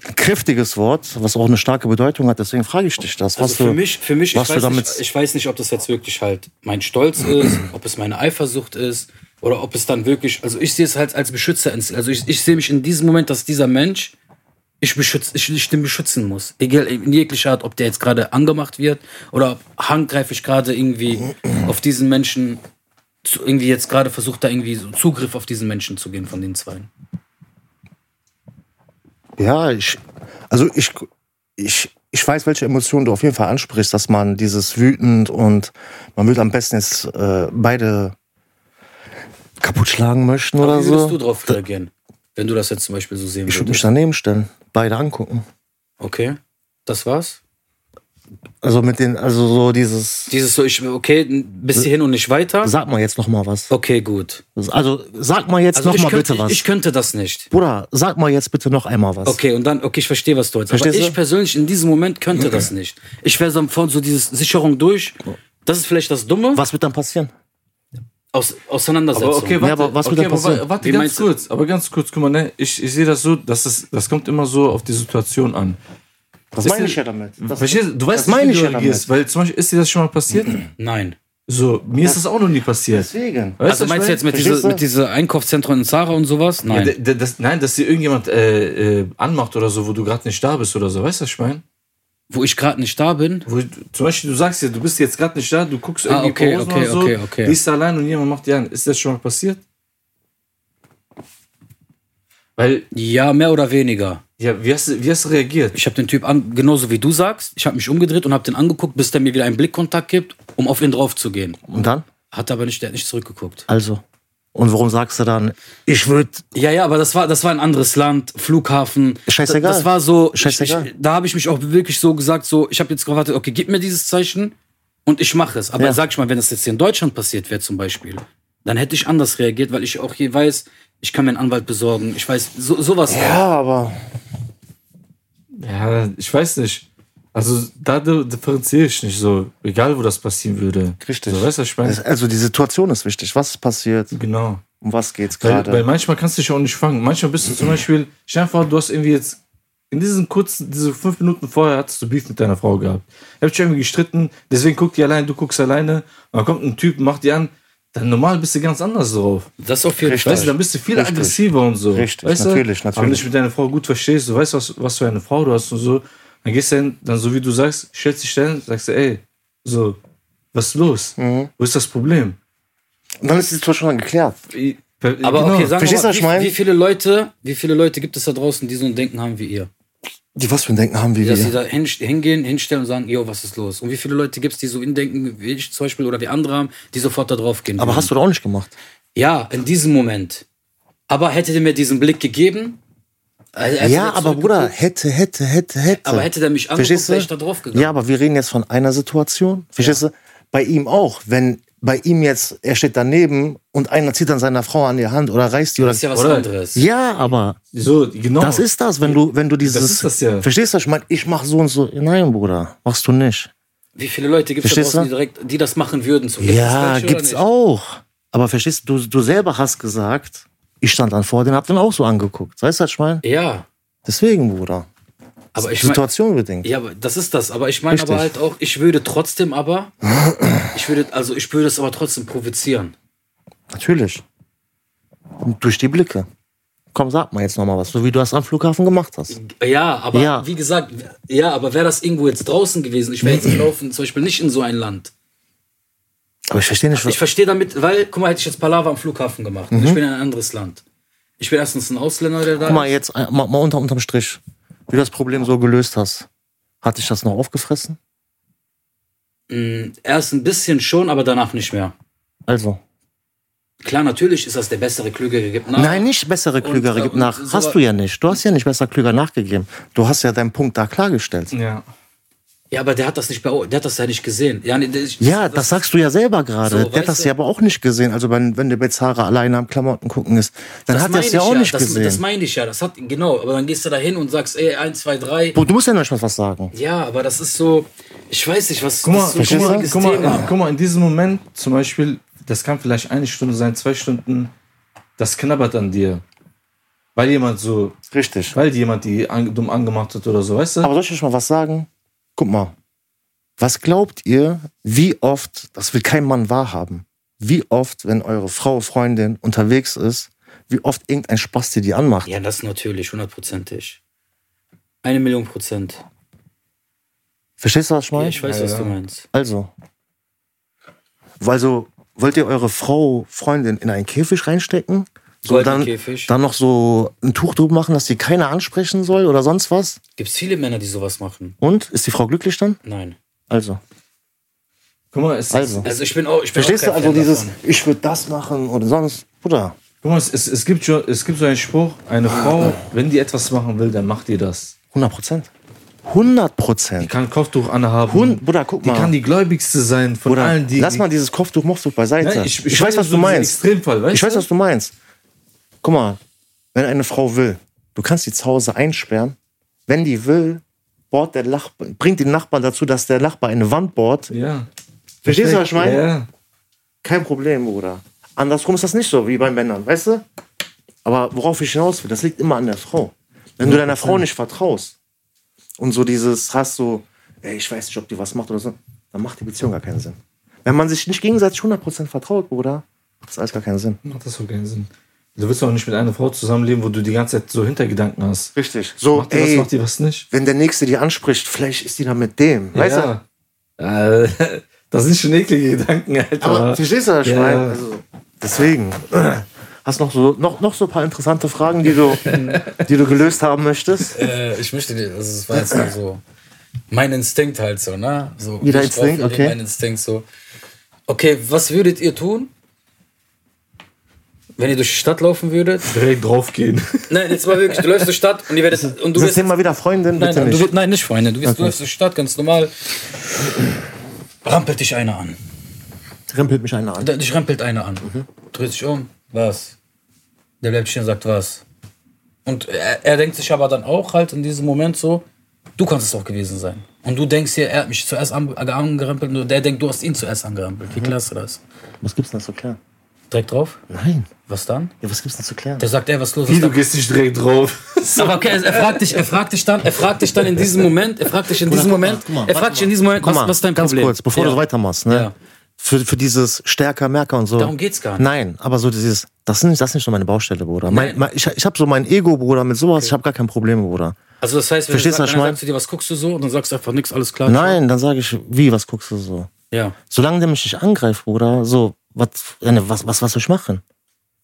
ein kräftiges Wort, was auch eine starke Bedeutung hat, deswegen frage ich dich das. Was also für du, mich, für mich, ich weiß, nicht, ich weiß nicht, ob das jetzt wirklich halt mein Stolz ist, ob es meine Eifersucht ist oder ob es dann wirklich, also ich sehe es halt als Beschützer, also ich, ich sehe mich in diesem Moment, dass dieser Mensch ich, beschütz, ich, ich den beschützen muss. Egal in jeglicher Art, ob der jetzt gerade angemacht wird oder ob handgreiflich gerade irgendwie auf diesen Menschen, zu, irgendwie jetzt gerade versucht, da irgendwie so Zugriff auf diesen Menschen zu geben von den zwei. ja, ich, also ich, ich, ich weiß, welche Emotionen du auf jeden Fall ansprichst, dass man dieses wütend und man will am besten jetzt äh, beide kaputt schlagen möchten oder Wie würdest du so. darauf reagieren, wenn du das jetzt zum Beispiel so sehen Ich würde mich würdest? daneben stellen, beide angucken. Okay, das war's? Also mit den, also so dieses, Dieses so, ich, okay, bis hierhin und nicht weiter? sag mal jetzt noch mal was. Okay, gut. Also sag mal jetzt Also noch ich, mal könnte, bitte was. ich könnte das nicht. Bruder, sag mal jetzt bitte noch einmal was. Okay, und dann, okay, ich verstehe, was du jetzt. Aber Verstehst ich du? persönlich in diesem Moment könnte das nicht. Ich wäre so von so dieses Sicherung durch. Das ist vielleicht das Dumme. Was wird dann passieren? Aus, Auseinandersetzung. Aber okay, warte, aber was wird okay, da aber passieren? wa- warte Wie ganz du? kurz, aber ganz kurz, guck mal, ne, ich, ich sehe das so, dass das, das kommt immer so auf die Situation an. Das Ist meine ja- ich ja damit. Das, Verstehst du? Weißt das meine ich ja reagierst, weil zum Beispiel ist dir das schon mal passiert? Nein. So, mir ist das auch noch nie passiert. deswegen. Weißt Also was meinst du jetzt mit Verstehst diese, du? mit diese Einkaufszentren in Zara und sowas? Nein. Ja, das, nein, dass dir irgendjemand äh, äh, anmacht oder so, wo du gerade nicht da bist oder so. Weißt du, was ich meine? Wo ich gerade nicht da bin. Wo, du- zum Beispiel, du sagst ja, du bist jetzt gerade nicht da, du guckst Ah, irgendwie okay, Posen okay, oder so, okay, okay. bist allein und jemand macht dir an. Ist das schon mal passiert? Weil, Ja, mehr oder weniger. ja, wie hast, du- wie hast du reagiert? Ich habe den Typ an, genauso wie du sagst, ich habe mich umgedreht und habe den angeguckt, bis der mir wieder einen Blickkontakt gibt, um auf ihn drauf zu gehen. Und dann? Hat aber nicht, der hat nicht zurückgeguckt. Also. Und warum sagst du dann, ich würde. Ja, ja, aber das war, das war ein anderes Land, Flughafen. Scheißegal. Das, war so, ich, Scheißegal. ich, da habe ich mich auch wirklich so gesagt, so, ich habe jetzt gewartet, okay, gib mir dieses Zeichen und ich mache es. Aber Ja. sag ich mal, wenn das jetzt hier in Deutschland passiert wäre zum Beispiel, dann hätte ich anders reagiert, weil ich auch hier weiß, ich kann mir einen Anwalt besorgen. Ich weiß, so, sowas. Ja, aber. Ja, ich weiß nicht. Also da di- differenziere ich nicht so, egal wo das passieren würde. Richtig. So, weißt du, ich meine? Also die Situation ist wichtig. Was ist passiert? Genau. Um was geht's Weil, gerade? weil manchmal kannst du dich auch nicht fangen. Manchmal bist du zum Beispiel, dir vor, du hast irgendwie jetzt in diesen kurzen, diese fünf Minuten vorher hattest du Beef mit deiner Frau gehabt. Ihr habt dich irgendwie gestritten, deswegen guckt die allein, du guckst alleine. Und dann kommt ein Typ, macht die an. Dann normal bist du ganz anders drauf. Das auf jeden Richtig. Weißt du, Fall. dann bist du viel Richtig. aggressiver und so. Richtig, weißt natürlich, du? Aber wenn du natürlich. dich mit deiner Frau gut verstehst, du weißt, was, was für eine Frau du hast und so, dann gehst du hin, dann so wie du sagst, stellst dich stellen, sagst du, ey, so, was ist los? Mhm. Wo ist das Problem? Und dann ist die Situation dann geklärt. Ich- Aber genau. okay, wir Verstehst du, mal, was ich wie, meine? wie viele Leute, wie viele Leute gibt es da draußen, die so ein Denken haben wie ihr? Die was für ein Denken haben wie Dass sie wir? da hin, hingehen, hinstellen und sagen, yo, was ist los? Und wie viele Leute gibt es, die so indenken, wie ich zum Beispiel oder wie andere haben, die sofort da drauf gehen? Aber würden? hast du doch auch nicht gemacht. Ja, in diesem Moment. Aber hätte der mir diesen Blick gegeben? Äh, hätte ja, aber Bruder, hätte, hätte, hätte, hätte. Aber hätte der mich angeguckt, wäre ich da drauf gegangen. Ja, aber wir reden jetzt von einer Situation. Verstehst du? Bei ihm auch. Wenn bei ihm jetzt, er steht daneben und einer zieht dann seiner Frau an die Hand oder reißt die oder. Das ist ja was Oder- anderes. ja, aber So, genau. das ist das, wenn du, wenn du dieses. ist das ja. Verstehst du? Ich meine, ich mach so und so. Nein, Bruder, machst du nicht. Wie viele Leute gibt es da draußen, die, direkt, die das machen würden? So, gibt es Ja, gibt's auch. Aber verstehst du, du selber hast gesagt, ich stand dann vor den, hab den auch so angeguckt. Weißt du, was ich meine? Ja, Deswegen, Bruder. aber ich Situation bedingt. Ja, aber das ist das. Aber ich meine aber halt auch, ich würde trotzdem aber, ich würde, also ich würde es aber trotzdem provozieren. Natürlich. Und durch die Blicke. Komm, sag mal jetzt nochmal was, so wie du das am Flughafen gemacht hast. Ja, aber Ja. wie gesagt, ja, aber wäre das irgendwo jetzt draußen gewesen, ich wäre jetzt gelaufen, zum Beispiel nicht in so ein Land. Aber ich verstehe nicht, was. Ich verstehe damit, weil, guck mal, hätte ich jetzt Palaver am Flughafen gemacht. und Ich bin in ein anderes Land. Ich bin erstens ein Ausländer, der da Mhm. Guck mal, ist. jetzt äh, mal, mal unter, unterm Strich, wie du das Problem so gelöst hast. Hat dich das noch aufgefressen? Mm, Erst ein bisschen schon, aber danach nicht mehr. Also. Klar, natürlich ist das der bessere, klügere, gibt nach. Nein, nicht bessere, klügere, äh, gib und nach. so- hast du ja nicht. Du hast ja nicht besser, klüger nachgegeben. Du hast ja deinen Punkt da klargestellt. Ja. Ja, aber der hat das nicht, bei, der hat das ja nicht gesehen. Ja, nee, ich- Ja, das, sagst du ja selber gerade. So, der hat das du? ja aber auch nicht gesehen. Also wenn, wenn der Bezahrer alleine am Klamotten gucken ist, dann hat er meine es ja ich auch nicht das, gesehen. Das meine ich ja. Das hat, genau, aber dann gehst du da hin und sagst, ey, eins, zwei, drei. Bro, du musst ja nicht mal was sagen. Ja, aber das ist so, ich weiß nicht, was Guck mal, das ist so ein guck, mal, guck, mal, Thema. guck mal, in diesem Moment zum Beispiel, das kann vielleicht eine Stunde sein, zwei Stunden, das knabbert an dir. Weil jemand so, Richtig. weil jemand die an, dumm angemacht hat oder so, weißt du? Aber soll ich euch mal was sagen? Guck mal. Was glaubt ihr, wie oft, das will kein Mann wahrhaben, wie oft, wenn eure Frau, Freundin unterwegs ist, wie oft irgendein Spasti die anmacht? Ja, das natürlich, hundertprozentig. Eine Million Prozent. Verstehst du, was ich Ja, meine? ich weiß, Ja, was ja. du meinst. Also, also, wollt ihr eure Frau, Freundin in einen Käfig reinstecken? So dann, Käfig. dann noch so ein Tuch drüber machen, dass die keiner ansprechen soll oder sonst was? Gibt es viele Männer, die sowas machen? Und? Ist die Frau glücklich dann? Nein. Also. Guck mal, es, Also. Also ich bin auch, ich bin Verstehst auch du also Fan dieses, davon. ich würde das machen oder sonst, Bruder? guck mal es, es, gibt schon, es gibt so einen Spruch, eine Frau, wenn die etwas machen will, dann macht die das. 100 Prozent. 100% Die Prozent. kann Kopftuch anhaben. Hund- Bruder, guck die mal. kann die gläubigste sein von Bruder, allen, die. lass mal dieses Kopftuch, Mopftuch beiseite. Nein, ich, ich, ich, weiß, was so du meinst. Extremfall, weißt Ich weiß, du? was du meinst. Guck mal, wenn eine Frau will, du kannst die zu Hause einsperren. Wenn die will, bohrt der Nachbar, bringt den Nachbarn dazu, dass der Nachbar eine Wand bohrt. Ja. Verstehst du, was ich meine? Ja. Kein Problem, Bruder. Andersrum ist das nicht so wie bei Männern, weißt du? Aber worauf ich hinaus will, das liegt immer an der Frau. Wenn du deiner Frau nicht vertraust und so dieses hast so, ey, ich weiß nicht, ob die was macht oder so, dann macht die Beziehung gar keinen Sinn. Wenn man sich nicht gegenseitig 100% vertraut, Bruder, macht das alles gar keinen Sinn. Macht das so keinen Sinn. Du willst doch nicht mit einer Frau zusammenleben, wo du die ganze Zeit so Hintergedanken hast. Richtig. So, Macht die was, ey, macht die was nicht? wenn der Nächste die anspricht, vielleicht ist die dann mit dem. Weißt du? ja. Äh, das sind schon eklige Gedanken, Alter. Aber verstehst du, was ich Ja, meine? Also, deswegen. Hast noch so noch, noch so ein paar interessante Fragen, die du, die du gelöst haben möchtest? Äh, ich möchte dir, also es war jetzt nur so mein Instinkt halt so, ne? So, Jeder Instinkt, okay. Mein Instinkt so. Okay, was würdet ihr tun, wenn ihr durch die Stadt laufen würdet? Direkt draufgehen. Nein, jetzt mal wirklich, du läufst durch die Stadt und ihr werdet und du wirst wir mal wieder Freundin? Nein, Bitte du nicht. wirst, nein, nicht Freunde. Du, wirst, du läufst durch die Stadt ganz normal. Rampelt dich einer an. Rempelt mich einer an. Da- Dich rempelt einer an. Dreht sich um. Was? Der bleibt stehen und sagt was. Und er, er denkt sich aber dann auch halt in diesem Moment so, du kannst es doch gewesen sein. Und du denkst hier, er hat mich zuerst an- angerempelt und der denkt, du hast ihn zuerst angerempelt. Wie klasse das? Was gibt's denn zu klären? Direkt drauf? Nein. Was dann? Ja, was gibt's denn zu klären? Der sagt, ey, was ist los? Wie, du gehst nicht direkt drauf. Aber okay, er fragt dich, er fragt dich dann, er fragt dich dann in diesem Moment, er fragt dich in diesem Moment, guck mal, er fragt dich in diesem Moment, was, ist dein ganz Problem? kurz, bevor Ja. du weitermachst, ne? Ja. Für, für dieses stärker, Merker und so. Darum geht's gar nicht. Nein, aber so dieses, das ist nicht, das ist nicht so meine Baustelle, Bruder. Mein, Nein. mein, ich ich habe so mein Ego, Bruder, mit sowas, ich habe gar kein Problem, Bruder. Also das heißt, wenn Verstehst du, ich mein? sagst du dir, was guckst du so? Und dann sagst du einfach nichts, alles klar. Nein, dann sage ich, wie, was guckst du so? Ja. Solange der mich nicht angreift, Bruder, so, was, ne, was, was, was soll ich machen?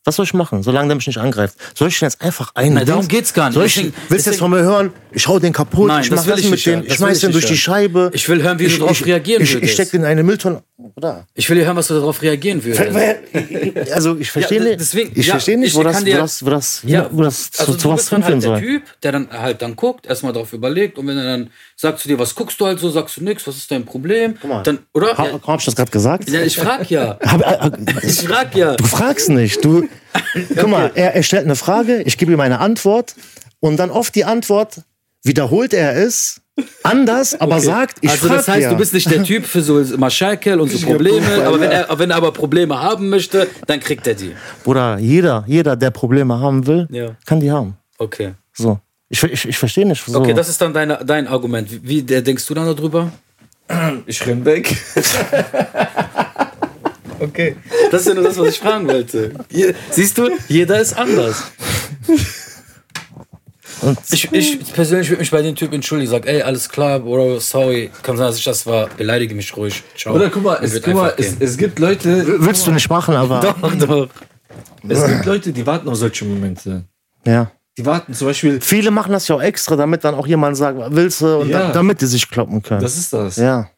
Was soll ich machen, solange der mich nicht angreift? Soll ich den jetzt einfach ein? Nein, darum geht's gar nicht. Soll ich, Deswegen- willst du jetzt von mir hören, ich hau den kaputt, Nein, ich das mach will das ich mit nicht den, hören. ich Das schmeiß den durch nicht die Scheibe. Ich will hören, wie du ich, darauf ich, reagieren ich, würdest. ich steck den in eine Mülltonne. Bruder. Ich will dir hören, was du darauf reagieren würdest. Also ich verstehe Ja, nicht, deswegen- ich ja, verstehe nicht, ich wo das, kann wo dir- das, wo das, Ja, wo das also zu, zu du was dann halt der. Typ, der dann halt dann guckt, erstmal darauf überlegt und wenn er dann sagt zu dir, was guckst du halt so, sagst du nix, was ist dein Problem? mal. Dann, oder? Ha, hab ich das gerade gesagt? ja, ich frag ja. Äh, äh, Ich frag ja. Du fragst nicht. Du, guck mal, er, er stellt eine Frage, ich gebe ihm eine Antwort und dann auf die Antwort wiederholt er es anders, aber sagt, ich also das heißt, ja. du bist nicht der Typ für so Maschalkel und so Probleme, aber wenn er, wenn er aber Probleme haben möchte, dann kriegt er die. Bruder, jeder, jeder, der Probleme haben will, Ja. kann die haben. Okay. So. Ich, ich, ich verstehe nicht. So. Okay, das ist dann deine, dein Argument. Wie, wie der denkst du dann darüber? Ich renn weg. Okay. Das ist ja nur das, was ich fragen wollte. Siehst du, jeder ist anders. und Ich, ich persönlich würde mich bei dem Typ entschuldigen. Sag, ey, alles klar, Bro, sorry. Kann sein, dass ich das war. Beleidige mich ruhig. Ciao. Oder guck mal, es, guck mal einfach es, gehen. es gibt Leute, willst du nicht machen, aber. Doch, doch. es gibt Leute, die warten auf solche Momente. Ja. Die warten zum Beispiel, Viele machen das ja auch extra, damit dann auch jemand sagt, willst du, und Ja. da, damit die sich kloppen können. das ist das. ja.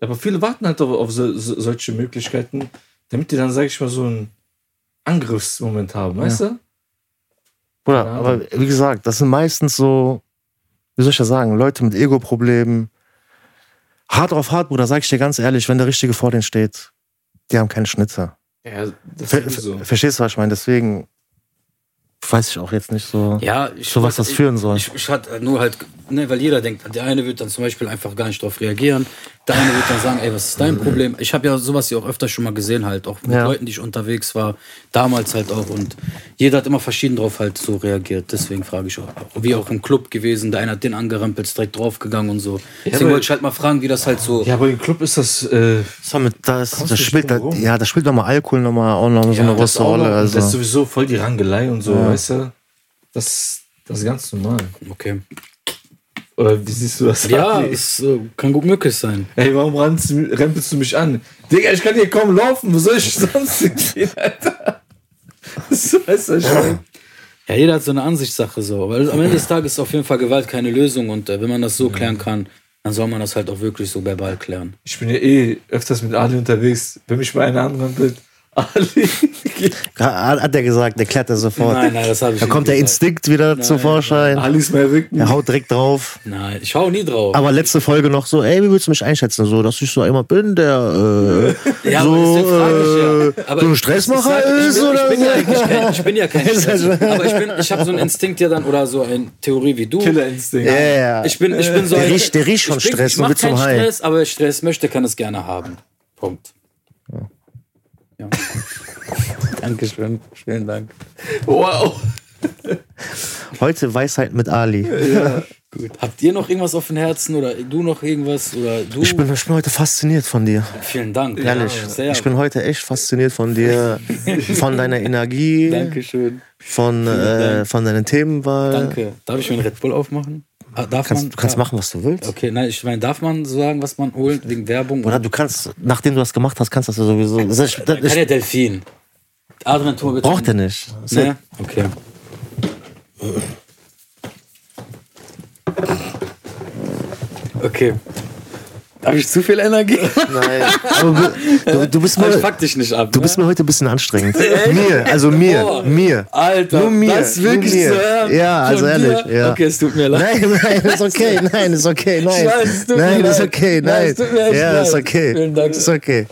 Aber viele warten halt auf, auf so, so, solche Möglichkeiten, damit die dann, sag ich mal, so einen Angriffsmoment haben, weißt du? Bruder, Keine aber wie gesagt, das sind meistens so, wie soll ich das sagen, Leute mit Ego-Problemen. Hart auf hart, Bruder, sag ich dir ganz ehrlich, wenn der Richtige vor denen steht, die haben keine Schnitzer. Ja, das Ver, ist so. ver, verstehst du, was ich meine? Deswegen weiß ich auch jetzt nicht so, Ja, ich, so was das führen soll. Ich, ich hatte nur halt, ne, weil jeder denkt, der eine wird dann zum Beispiel einfach gar nicht darauf reagieren. Der eine wird dann sagen, ey, was ist dein Problem? Ich habe ja sowas ja auch öfter schon mal gesehen, halt, auch mit Ja. Leuten, die ich unterwegs war, damals halt auch. Und jeder hat immer verschieden drauf halt so reagiert. Deswegen frage ich auch. Wie auch im Club gewesen, der eine hat den angerempelt, ist direkt draufgegangen und so. Deswegen aber- wollte ich halt mal fragen, wie das halt so. Ja, aber im Club ist das, äh, Das, mit, das, das du spielt, da, ja, das spielt nochmal Alkohol nochmal auch noch so eine das große Rolle. und Also. Das ist sowieso voll die Rangelei und so, weißt du? Das, das ist ganz normal. Okay. Oder wie siehst du das? Ja, es äh, kann gut möglich sein. Ey, warum rempelst du mich an? Digga, ich kann hier kaum laufen. Wo soll ich sonst hingehen, Alter? So, weißt du, mein, Ja, jeder hat so eine Ansichtssache so. Weil am Ende des Tages ist auf jeden Fall Gewalt keine Lösung und äh, wenn man das so klären kann, dann soll man das halt auch wirklich so verbal klären. ich bin ja eh öfters mit Ali unterwegs. Wenn mich mal einer anrempelt, Ali. Hat er gesagt, der klärt er sofort. Nein, nein, das habe ich Da nicht kommt der gesagt. Instinkt wieder zum Vorschein. Ali ist mein Rücken. Er haut direkt drauf. Nein, ich hau nie drauf. Aber letzte Folge noch so, ey, wie willst du mich einschätzen? So, dass ich so jemand bin, der äh, ja, so, ich ja. Aber so ein ich- Stressmacher ich, ist ich, bin, oder ich bin so. ja ich bin ja kein Ist ja Stress. schon- Aber ich bin, ich habe so einen Instinkt ja dann oder so eine Theorie wie du. Killerinstinkt. Ja, ja. Ich bin, ich bin so Der ein, riecht- der riecht schon ich bin, Stress Ich und mach zum keinen Hai. Stress, aber wer Stress möchte, kann es gerne haben. Punkt. Ja. Dankeschön. Vielen Dank. Wow. Heute Weisheit mit Ali. Gut. Habt ihr noch irgendwas auf dem Herzen oder du noch irgendwas oder du? Ich bin, ich bin heute fasziniert von dir. Vielen Dank. Ehrlich. Ja, sehr. Ich bin heute echt fasziniert von dir, von deiner Energie, Dankeschön. von, äh, von deiner Themenwahl. Danke. Darf ich mir einen Red Bull aufmachen? Ah, Darf Kannst, man? du kannst ja. machen, was du willst. Okay, nein, ich meine, darf man sagen, was man holt wegen Werbung? Oder du kannst, nachdem du das gemacht hast, kannst du das ja sowieso. Das ist, das Kann ist, ja Delfin. Adrian, tu mal bitte. Braucht er nicht. Ne? Okay. Okay. Habe ich zu viel Energie? Nein. Aber du, du, bist ich mir, fuck dich nicht ab. du ne? bist mir heute ein bisschen anstrengend. mir, also mir, Boah. mir. Alter, Nur mir, das ist wirklich nur mir. zu hören. Ja, also ehrlich, ja. Okay, es tut mir leid. Nein, nein, ist okay, nein, ist okay, nein. weiß, es tut mir nein, ist okay, Nein, nein. es tut mir echt ja, leid. ist okay. Vielen Dank. Ist okay.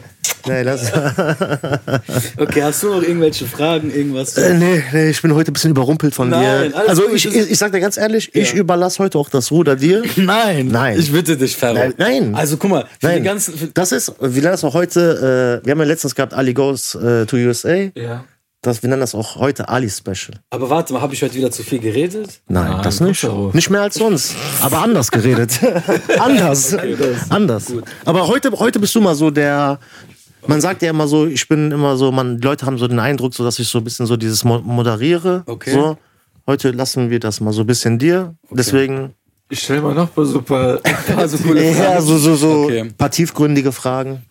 Nein, das. Okay, hast du noch irgendwelche Fragen, irgendwas? Äh, nee, nee, ich bin heute ein bisschen überrumpelt von Nein, dir. Also gut, ich, ich, ich sag dir ganz ehrlich, ich Ja. überlasse heute auch das Ruder dir. Nein. Nein. Ich bitte dich, Ferro. Nein, nein. Also guck mal, für Nein, die ganzen... Das ist, wir nennen das auch heute, äh, wir haben ja letztens gehabt Ali Goes äh, to USA. Ja. Das, wir nennen das auch heute Ali Special. aber warte mal, habe ich heute wieder zu viel geredet? Nein, Nein, das nicht. doch. Nicht mehr als sonst. Aber anders geredet. anders. anders. Aber heute, heute bist du mal so der. Man sagt ja immer so, ich bin immer so, man, die Leute haben so den Eindruck, so dass ich so ein bisschen so dieses Mo- moderiere. Okay. So. Heute lassen wir das mal so ein bisschen dir. Deswegen. Ich stell mal noch mal so ein paar. Also coole Ja, Fragen. so, so, so Okay. paar tiefgründige Fragen.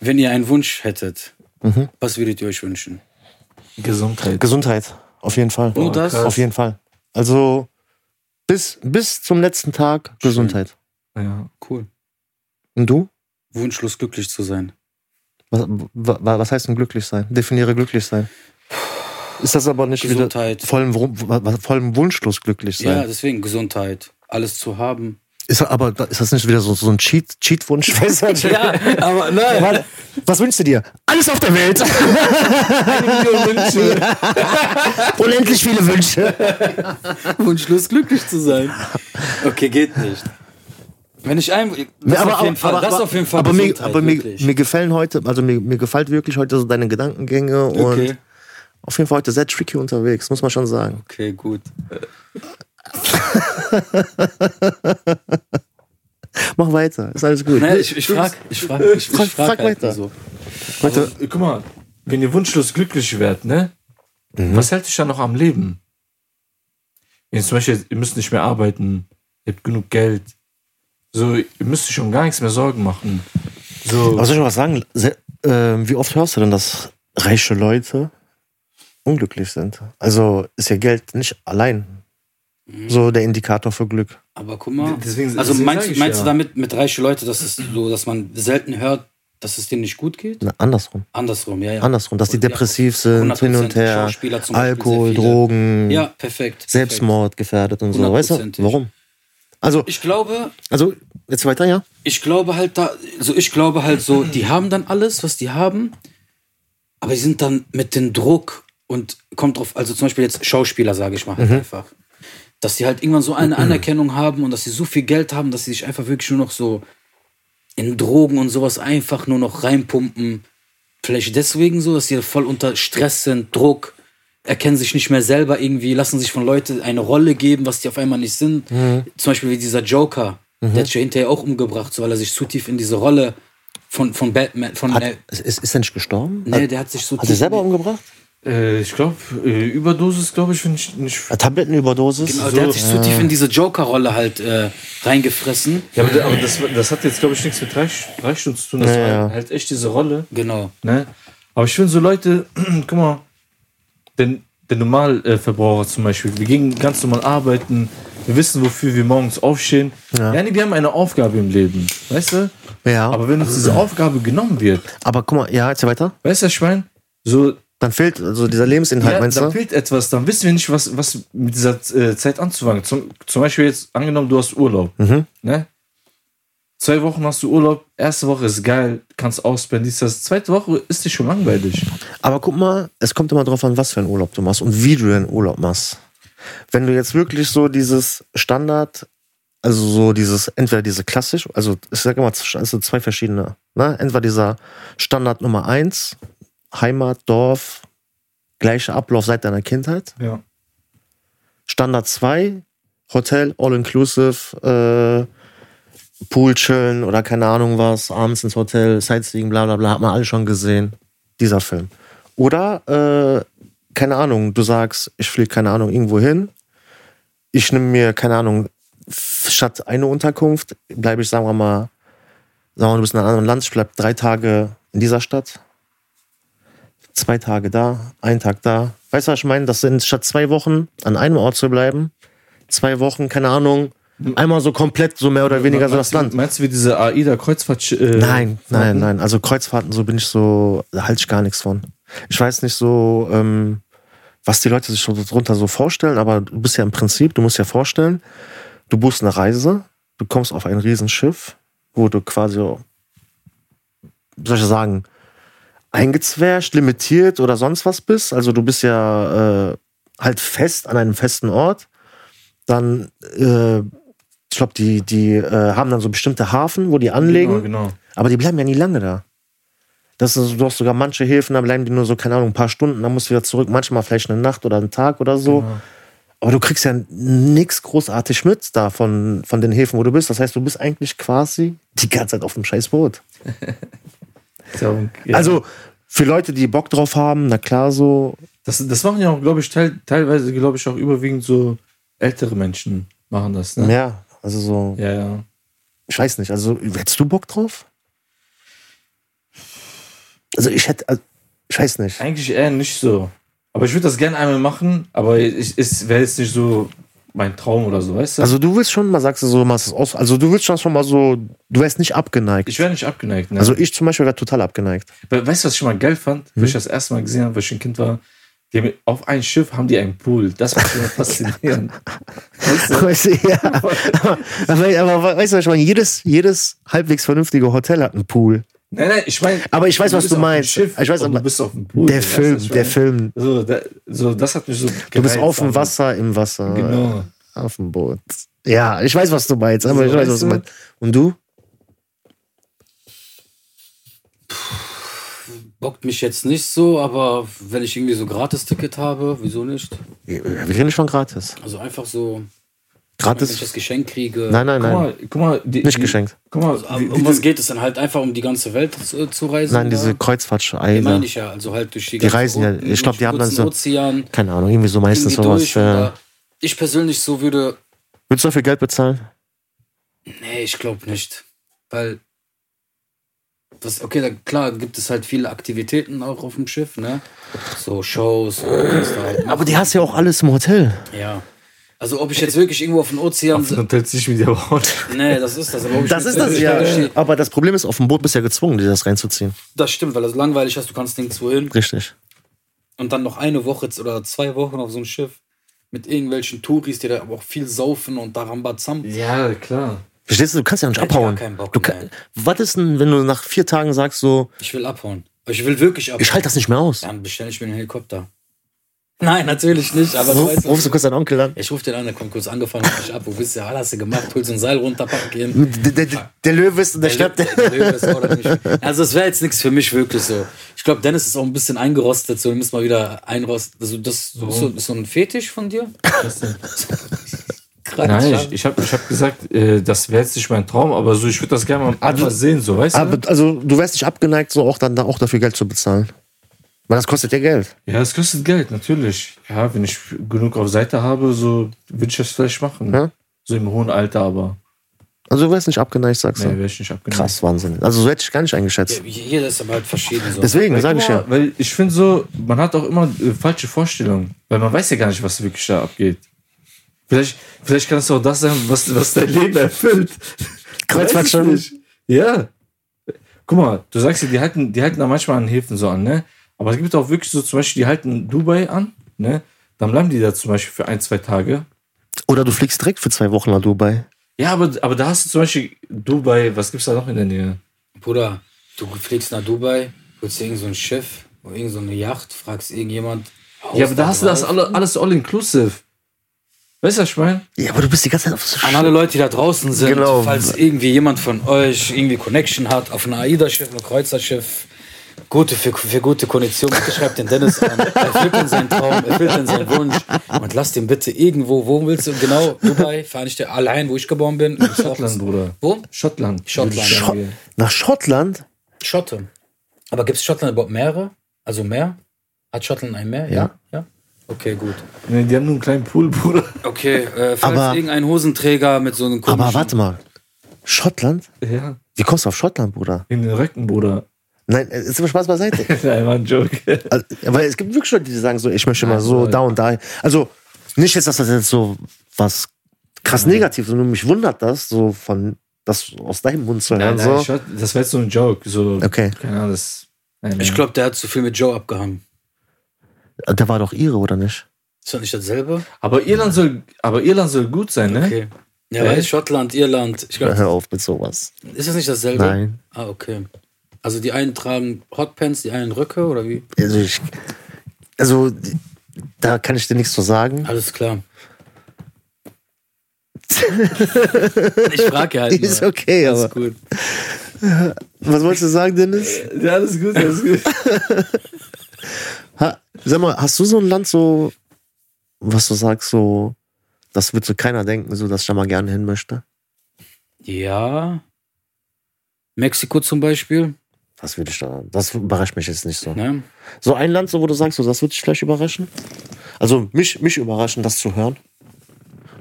Wenn ihr einen Wunsch hättet, Mhm. was würdet ihr euch wünschen? Gesundheit. Gesundheit. Auf jeden Fall. Nur das? Auf jeden Fall. Also bis, bis zum letzten Tag Gesundheit. Ja. Cool. Und du? Wunschlos glücklich zu sein. Was, wa- was heißt denn glücklich sein? Definiere glücklich sein. Ist das aber nicht Gesundheit. wieder vollem, vollem wunschlos glücklich Ja, sein? deswegen Gesundheit. Alles zu haben. Ist, aber ist das nicht wieder so, so ein Cheat, Cheat-Wunsch? Ja, aber nein. Warte, Was wünschst du dir? Alles auf der Welt. Unendlich viele Wünsche. Wunschlos glücklich zu sein. Okay, geht nicht. Wenn ich ein. Das auf jeden Fall. das auf jeden Fall. aber, mir, Gesundheit, aber mir, mir gefallen heute, also mir, mir gefällt wirklich heute so deine Gedankengänge und Okay. auf jeden Fall heute sehr tricky unterwegs, muss man schon sagen. Okay, gut. Mach weiter, ist alles gut. Nee, ich, ich frag, ich frag, ich, Frag- ich frag, frag halt weiter. so. Also, guck mal, wenn ihr wunschlos glücklich werdet, ne? Mhm. Was hält dich dann noch am Leben? Wenn zum Beispiel, ihr müsst nicht mehr arbeiten, ihr habt genug Geld. So, ihr müsst euch um gar nichts mehr Sorgen machen. So, aber soll ich mal was sagen? Sehr, äh, wie oft hörst du denn, dass reiche Leute unglücklich sind? Also ist ja Geld nicht allein so der Indikator für Glück. Aber guck mal. Deswegen- also deswegen meinst, ich meinst ja. du damit mit reiche Leute, dass es so, dass man selten hört, dass es denen nicht gut geht? Na, andersrum. Andersrum, ja, ja. Andersrum, dass die Und ja, depressiv sind, hin und 100%. her, Alkohol. Drogen, Ja, perfekt. Selbstmord gefährdet und so. Weißt du, warum? Also, Ich glaube, also, jetzt weiter, ja? ich glaube halt da, so ich glaube halt so, die haben dann alles, was die haben, aber die sind dann mit dem Druck und kommt drauf, also zum Beispiel jetzt Schauspieler, sage ich mal halt einfach, dass die halt irgendwann so eine Anerkennung haben und dass sie so viel Geld haben, dass sie sich einfach wirklich nur noch so in Drogen und sowas einfach nur noch reinpumpen. Vielleicht deswegen so, dass sie voll unter Stress sind, Druck, erkennen sich nicht mehr selber irgendwie, lassen sich von Leuten eine Rolle geben, was die auf einmal nicht sind. Zum Beispiel wie dieser Joker, der hat sich ja hinterher auch umgebracht, so, weil er sich zu tief in diese Rolle von, von Batman, von, Hat, äh, ist, ist er nicht gestorben? nee, der hat sich so Hat er selber umgebracht? äh, ich glaube, äh, Überdosis, glaube ich, finde ich nicht. Eine Tablettenüberdosis? Genau, der hat sich zu tief in diese Joker-Rolle halt äh, reingefressen. Ja, aber, aber das, das hat jetzt, glaube ich, nichts mit Reich, Reichtum zu tun. Das Ja, war ja. halt echt diese Rolle. Genau. Ne? Aber ich finde so Leute, guck mal, den, der Normalverbraucher zum Beispiel, wir gehen ganz normal arbeiten, wir wissen, wofür wir morgens aufstehen. Ja. Ja. nee, wir haben eine Aufgabe im Leben, weißt du? Ja. Aber wenn uns diese Aufgabe genommen wird, Aber guck mal, ja, jetzt weiter. weißt du, meine? So, Dann fehlt also dieser Lebensinhalt, ja, meinst da du? fehlt etwas, dann wissen wir nicht, was, was mit dieser äh, Zeit anzufangen. Zum, zum Beispiel jetzt angenommen, du hast Urlaub. Mhm. Ne? Zwei Wochen hast du Urlaub, erste Woche ist geil, kannst ausblenden, dies, das. Zweite Woche ist dir schon langweilig. Aber guck mal, es kommt immer drauf an, was für einen Urlaub du machst und wie du den Urlaub machst. Wenn du jetzt wirklich so dieses Standard, also so dieses, entweder diese klassisch, also ich sag immer, also zwei verschiedene, ne? Entweder dieser Standard Nummer eins, Heimat, Dorf, gleicher Ablauf seit deiner Kindheit. Ja. Standard 2, Hotel, All-Inclusive, äh, Pool chillen oder keine Ahnung was, abends ins Hotel, Sightseeing, bla bla bla, hat man alle schon gesehen. Dieser Film. Oder, äh, keine Ahnung, du sagst, ich fliege, keine Ahnung, irgendwo hin. Ich nehme mir, keine Ahnung, statt eine Unterkunft, bleibe ich, sagen wir mal, sagen wir mal, du bist in einem anderen Land, ich bleibe drei Tage in dieser Stadt. zwei Tage da, ein Tag da. Weißt du, was ich meine? Das sind statt zwei Wochen an einem Ort zu bleiben, zwei Wochen, keine Ahnung, einmal so komplett, so mehr oder weniger so das Meinst du- Land. Meinst du wie diese AIDA-Kreuzfahrt? Äh, Nein, nein, nein. Also Kreuzfahrten, so bin ich so, da halte ich gar nichts von. Ich weiß nicht so, ähm, was die Leute sich so darunter so vorstellen, aber du bist ja im Prinzip, du musst ja vorstellen, du buchst eine Reise, du kommst auf ein Riesenschiff, wo du quasi, so, wie soll ich sagen, eingezwärscht, limitiert oder sonst was bist. Also du bist ja äh, halt fest an einem festen Ort. Dann, äh, ich glaube, die, die äh, haben dann so bestimmte Hafen, wo die anlegen. Genau, genau. Aber die bleiben ja nie lange da. Das ist, du hast sogar manche Häfen, da bleiben die nur so, keine Ahnung, ein paar Stunden, dann musst du wieder zurück. Manchmal vielleicht eine Nacht oder einen Tag oder so. Genau. Aber du kriegst ja nichts großartig mit da von, von den Häfen, wo du bist. Das heißt, du bist eigentlich quasi die ganze Zeit auf dem scheiß Boot. Ja, ja. Also für Leute, die Bock drauf haben, na klar so. Das, das machen ja auch, glaube ich, teil, teilweise, glaube ich, auch überwiegend so ältere Menschen machen das. Ne? Ja, also so. Ja, ja. Ich weiß nicht, also hättest du Bock drauf? Also ich hätte, also, ich weiß nicht. Eigentlich eher nicht so. Aber ich würde das gerne einmal machen, aber ich, es wäre jetzt nicht so mein Traum oder so, weißt du? Also du willst schon mal, sagst du so, machst es aus. Also du willst schon mal so, du wärst nicht abgeneigt. ich wäre nicht abgeneigt. Ne? Also ich zum Beispiel wäre total abgeneigt. We- weißt du, was ich schon mal geil fand? Wo ich das erste Mal gesehen habe, weil ich ein Kind war. Die auf ein Schiff haben die einen Pool. Das war schon faszinierend. weißt du? Weißt du, ja. aber, aber, weißt du, was ich meine, jedes, jedes halbwegs vernünftige Hotel hat einen Pool. Nein, nein, ich meine. Aber ich weiß, was du meinst. Schiff Ich weiß, aber du bist auf dem Pool. Der weißt du, Film, was ich der? Film. So, da, so, das hat mich so. Du bist gereizt, auf dem Wasser, im Wasser. Genau. Auf dem Boot. Ja, ich weiß, was du meinst, aber So, ich weiß, weißt was du du? meinst. Und du? Bockt mich jetzt nicht so, aber wenn ich irgendwie so Gratis-Ticket habe, wieso nicht? Wir reden nicht von gratis. Also einfach so, wenn ich das Gratis? Geschenk kriege. Nein, nein, Guck nein. mal, guck mal. Die, Nicht die, geschenkt. Guck mal, Aber wie, um wie was du- geht es dann halt einfach um die ganze Welt zu, zu reisen? Nein, diese Die Kreuzfahrtscheiße. meine ich ja, also halt durch die, Die reisen ja- ich glaub, die haben dann so- Ozean, Keine Ahnung, irgendwie so meistens irgendwie sowas. durch. Äh, Ich persönlich so würde, willst du dafür Geld bezahlen? nee, ich glaube nicht. Weil, das, okay, da, klar gibt es halt viele Aktivitäten auch auf dem Schiff, ne? So Shows, halt Aber die hast ja auch alles im Hotel. Ja. Also ob ich jetzt wirklich irgendwo auf dem Ozean... auf dem Hotel sich wieder bauen. Nee, das ist das. Aber ob ich Das ist das ja. Aber das Problem ist, auf dem Boot bist du ja gezwungen, dir das reinzuziehen. Das stimmt, weil das langweilig ist, du kannst nirgendwo hin. Richtig. Und dann noch eine Woche oder zwei Wochen auf so einem Schiff mit irgendwelchen Touris, die da aber auch viel saufen und da Rambazam. Ja, klar. Verstehst du, du kannst ja nicht ich abhauen. keinen Bock, du kann, nein. was ist denn, wenn du nach vier Tagen sagst so, Ich will abhauen. Ich will wirklich abhauen. ich halte das nicht mehr aus? Dann bestelle ich mir einen Helikopter. Nein, natürlich nicht, aber du Ruf, weißt, rufst du kurz deinen Onkel an? ich rufe den an, der kommt kurz angefangen, mich ab. Wo bist du? Ja, hast du gemacht, holst so ein Seil runter, packen gehen. Der, der, der, der Löwe ist und der schnappt. Der, der Löwe ist auch nicht. Also es wäre jetzt nichts für mich wirklich so. Ich glaube, Dennis ist auch ein bisschen eingerostet, so wir müssen mal wieder einrosten. Also das ist so, ist so ein Fetisch von dir? Krank, Nein, ich, ich habe ich hab gesagt, äh, das wäre jetzt nicht mein Traum, aber so, ich würde das gerne mal Also- einfach sehen, so, weißt Aber, du? also, du wärst nicht abgeneigt, so auch dann da auch dafür Geld zu bezahlen. Weil das kostet ja Geld. Ja, es kostet Geld, natürlich. Ja, wenn ich genug auf Seite habe, so würde ich das vielleicht machen. Ja. So im hohen Alter, aber Also, du wärst nicht abgeneigt, sagst nee, du. wäre ich nicht abgeneigt. Krass, Wahnsinn. Also, so hätte ich gar nicht eingeschätzt. Ja, Jeder ist aber halt verschieden. So. Deswegen, sage ich ja. Weil ich finde so, man hat auch immer äh, falsche Vorstellungen. Weil man weiß ja gar nicht, was wirklich da abgeht. Vielleicht, vielleicht kann es auch das sein, was, was dein Leben erfüllt. Kreuzfahrt schon. nicht. Ja. Guck mal, du sagst ja, die halten, die halten da manchmal an Häfen so an, ne? Aber es gibt auch wirklich so, zum Beispiel, die halten Dubai an, ne? Dann bleiben die da zum Beispiel für ein, zwei Tage. Oder du fliegst direkt für zwei Wochen nach Dubai. Ja, aber, aber da hast du zum Beispiel Dubai, was gibt's da noch in der Nähe? Bruder, du fliegst nach Dubai, holst dir irgend so ein Schiff oder irgend so eine Yacht, fragst irgendjemand. Ja, aber da hast du das alle, alles all-inclusive. Weißt du, was ich meine? Ja, aber du bist die ganze Zeit auf so An alle Leute, die da draußen sind, Genau. falls irgendwie jemand von euch irgendwie Connection hat auf ein AIDA-Schiff, ein Kreuzerschiff, gute, für, für gute Kondition, bitte schreibt den Dennis an. Erfüllt ihn seinen Traum, erfüllt ihn seinen Wunsch und lasst ihn bitte irgendwo, wo willst du, genau, Dubai, Vereinigte, allein, wo ich geboren bin. Schottland, Bruder. Wo? Schottland. Schottland. ich Schott nach Schottland? Schotte. Aber gibt es Schottland überhaupt Meere? Also Meer? Hat Schottland ein Meer? Ja. ja? Okay, gut. Nee, die haben nur einen kleinen Pool, Bruder. Okay, äh, falls Aber- irgendein Hosenträger mit so einem komischen... Aber warte mal. Schottland? Ja, Wie kommst du auf Schottland, Bruder? in den Röcken, Bruder. Nein, äh, ist aber Spaß beiseite. Nein, war ein Joke. Also, weil es gibt wirklich Leute, die sagen so, ich möchte mal so da und da. Also nicht jetzt, dass das jetzt so was krass negativ, sondern mich wundert das, so von das aus deinem Mund zu hören. Nein, nein, so. das war jetzt so ein Joke. So, Okay. Keine Ahnung, das. Nein, nein. Ich glaube, der hat zu viel mit Joe abgehangen. Der war doch ihre, oder nicht? Ist das nicht dasselbe? Aber Irland soll, aber Irland soll gut sein, ne? Okay. Ja, Ja. weil Schottland, Irland. Ich glaub, Hör auf mit sowas. ist das nicht dasselbe? Nein. Ah, okay. Also die einen tragen Hotpants, die einen Röcke oder wie? Also, ich, also da kann ich dir nichts zu sagen. Alles klar. ich frage halt. Ist nur. okay, Alles aber. gut. Was wolltest du sagen, Dennis? Ja, alles gut, alles gut. Ha, sag mal, hast du so ein Land so, was du sagst, so, das wird so keiner denken, so, dass ich da mal gerne hin möchte? Ja. Mexiko zum Beispiel. Das würde ich da, das überrascht mich jetzt nicht so. Ne? So ein Land, so, wo du sagst, so, das würde dich vielleicht überraschen? Also mich, mich überraschen, das zu hören.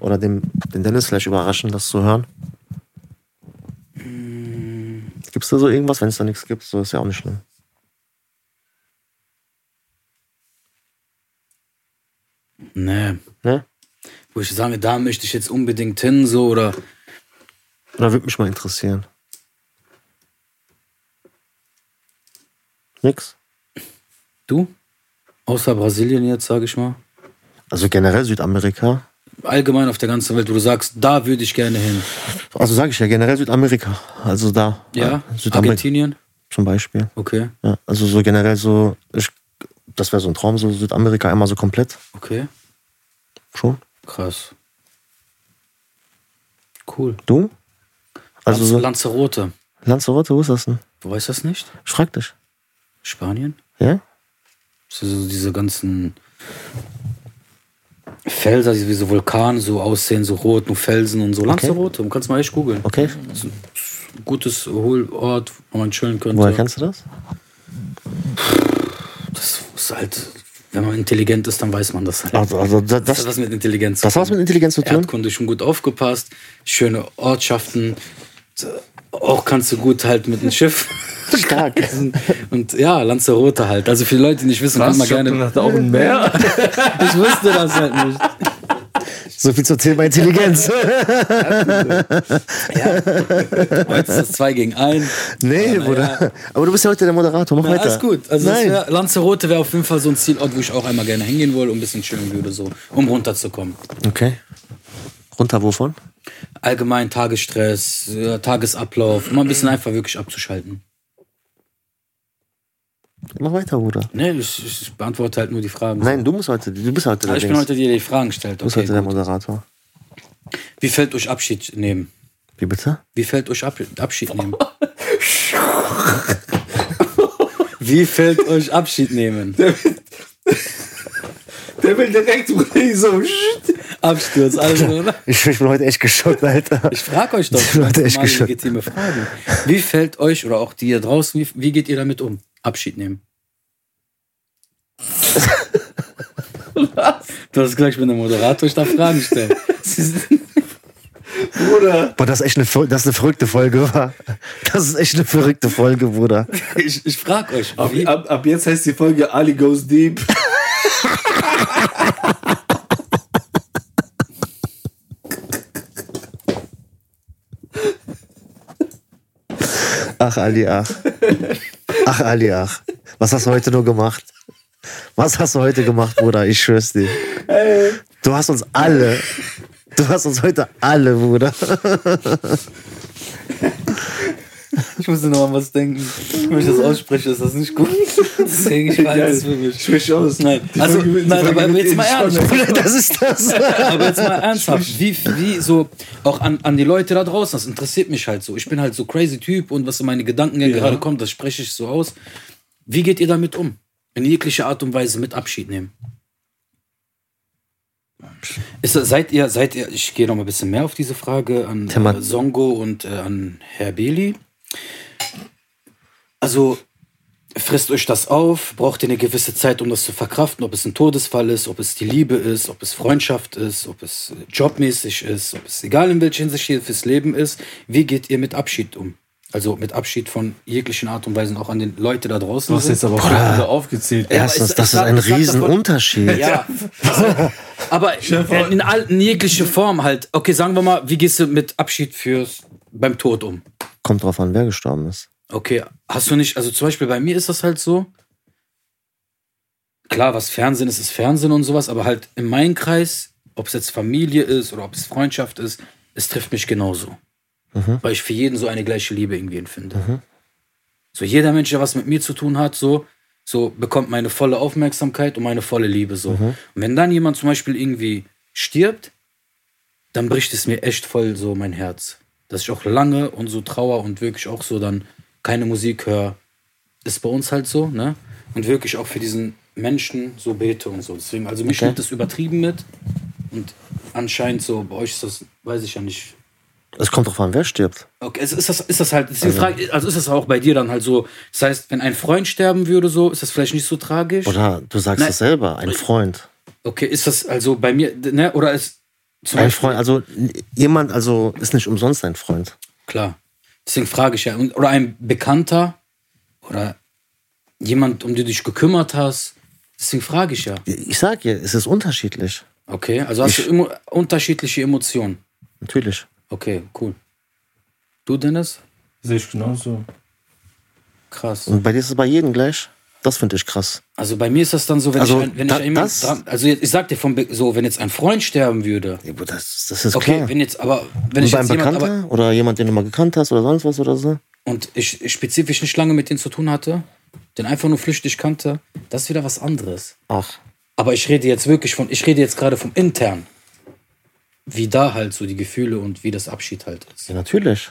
Oder dem, den Dennis vielleicht überraschen, das zu hören. Gibt es da so irgendwas? Wenn es da nichts gibt, so ist ja auch nicht schlimm. Ne. Ne? Wo ich sage, da möchte ich jetzt unbedingt hin, so oder. Oder würde mich mal interessieren. Nix. Du? Außer Brasilien jetzt, sage ich mal. Also generell Südamerika. Allgemein auf der ganzen Welt, wo du sagst, da würde ich gerne hin. Also sage ich ja generell Südamerika. Also da. Ja? äh, Südamerika Argentinien? zum Beispiel. Okay, Ja, also so generell so, ich, das wäre so ein Traum, so Südamerika einmal so komplett. okay. Schon. Krass. Cool. Du? Also Lanz so Lanzarote. Lanzarote, wo ist das denn? Du weißt das nicht? Ich frag dich. Spanien? Ja? So, so diese ganzen Felser, die wie so Vulkane so aussehen, so rot, nur Felsen und so. Lanzarote, du kannst mal echt googeln. Okay. Das ist ein gutes Hohlort, wo man chillen könnte. Woher kennst du das? Das ist halt, wenn man intelligent ist, dann weiß man das halt. Also, also da- Das hat das, was mit Intelligenz das hat was mit Intelligenz zu tun? Erdkunde schon gut aufgepasst, schöne Ortschaften. Auch kannst du gut halt mit dem Schiff. Stark. Und ja, Lanzarote halt. Also für Leute, die nicht wissen, kann Was? man gerne. hat auch ein Meer? Ich wusste das halt nicht. So viel zum Thema Intelligenz. Heute ist es 2 gegen 1. nee, Aber Bruder. naja. Aber du bist ja heute der Moderator. Mach weiter. Alles gut. Also wär, Lanzarote wäre auf jeden Fall so ein Zielort, wo ich auch einmal gerne hingehen wollte, um ein bisschen chillen würde, so, um runterzukommen. Okay. Runter wovon? Allgemein Tagesstress, ja, Tagesablauf, mal ein bisschen einfach wirklich abzuschalten. Mach weiter, Bruder. Nee, ich, ich beantworte halt nur die Fragen. Nein, du musst heute, du bist heute Ah, der ich bin heute dir die Fragen gestellt. Du bist heute der gut. Moderator. Wie fällt euch Abschied nehmen? Wie bitte? Wie fällt euch Ab Abschied nehmen? Wie fällt euch Abschied nehmen? Der will direkt so. Absturz, alles oder? Ich, ich bin heute echt geschockt, Alter. Ich frage euch doch Ich bin heute echt geschockt. legitime Fragen. Wie fällt euch oder auch die hier draußen, wie, wie geht ihr damit um? Abschied nehmen. Du hast gleich mit dem Moderator, ich darf Fragen stellen. Bruder. Boah, das ist echt eine, das ist eine verrückte Folge, war. Das ist echt eine verrückte Folge, Bruder. Ich, ich frage euch, Ab, ab, ab jetzt heißt die Folge Ali Goes Deep. Ach, Ali, ach. Ach, Ali, ach. Was hast du heute nur gemacht? Was hast du heute gemacht, Bruder? Ich schwör's dir. Du hast uns alle. Du hast uns heute alle, Bruder. Ich musste noch an was denken. Wenn ich das ausspreche, ist das nicht gut. Deswegen, ich weiß es für mich. Sprich aus. Nein, also, Folge nein aber jetzt mal spannend. Das ist das. Aber jetzt mal ernsthaft, wie, wie so, auch an, an die Leute da draußen, das interessiert mich halt so. Ich bin halt so crazy Typ und was in meine Gedanken ja. gerade kommt, das spreche ich so aus. Wie geht ihr damit um? In jeglicher Art und Weise mit Abschied nehmen. Ist, seid ihr, seid ihr, ich gehe noch mal ein bisschen mehr auf diese Frage an Thema- äh, Songo und äh, an Herr Beli. Also, frisst euch das auf? Braucht ihr eine gewisse Zeit, um das zu verkraften? Ob es ein Todesfall ist, ob es die Liebe ist, ob es Freundschaft ist, ob es äh, jobmäßig ist, ob es egal in welcher Hinsicht hier fürs Leben ist. Wie geht ihr mit Abschied um? Also mit Abschied von jeglichen Art und Weise auch an den Leute da draußen. Du hast jetzt aber auch alle aufgezählt. Ja, Erstens, ich- das ich ist ein Riesenunterschied. Ja, aber in, in, all, in jegliche Form halt. Okay, sagen wir mal, wie gehst du mit Abschied fürs beim Tod um? Kommt drauf an, wer gestorben ist. Okay, hast du nicht, also zum Beispiel bei mir ist das halt so. Klar, was Fernsehen ist, ist Fernsehen und sowas, aber halt in meinem Kreis, ob es jetzt Familie ist oder ob es Freundschaft ist, es trifft mich genauso. Weil ich für jeden so eine gleiche Liebe irgendwie empfinde. So jeder Mensch, der was mit mir zu tun hat, so, so bekommt meine volle Aufmerksamkeit und meine volle Liebe so. Und wenn dann jemand zum Beispiel irgendwie stirbt, dann bricht es mir echt voll so mein Herz. Dass ich auch lange und so trauer und wirklich auch so dann keine Musik höre. Ist bei uns halt so, ne? Und wirklich auch für diesen Menschen so bete und so. Deswegen, also mich Okay. nimmt das übertrieben mit. Und anscheinend so, bei euch ist das, weiß ich ja nicht. Es kommt drauf an, wer stirbt. Okay, ist, ist, das, ist das halt, deswegen frage, also ist das auch bei dir dann halt so, das heißt, wenn ein Freund sterben würde, so, ist das vielleicht nicht so tragisch? Oder du sagst es selber, ein Freund. Okay, ist das also bei mir, ne, oder ist Ein Freund, also jemand, also ist nicht umsonst ein Freund. Klar. Deswegen frage ich ja. Oder ein Bekannter oder jemand, um den du dich gekümmert hast. Deswegen frage ich ja. Ich sag dir, es ist unterschiedlich. Okay, also hast du immer unterschiedliche Emotionen. Natürlich. Okay, cool. Du, Dennis? Sehe ich genauso. Krass. Und bei dir ist es bei jedem gleich. Das finde ich krass. Also bei mir ist das dann so, wenn Also ich, wenn da- ich jemand dran, also ich sag dir vom, Be- so, wenn jetzt ein Freund sterben würde. Ja, aber Das, das ist Okay, klar. wenn jetzt, aber wenn Und ich jetzt jemand, aber, oder jemand, den du mal gekannt hast oder sonst was oder so. und ich, ich spezifisch nicht lange mit denen zu tun hatte, den einfach nur flüchtig kannte, das ist wieder was anderes. Ach, Aber ich rede jetzt wirklich von, ich rede jetzt gerade vom intern. Wie da halt so die Gefühle und wie das Abschied halt ist. ja, natürlich.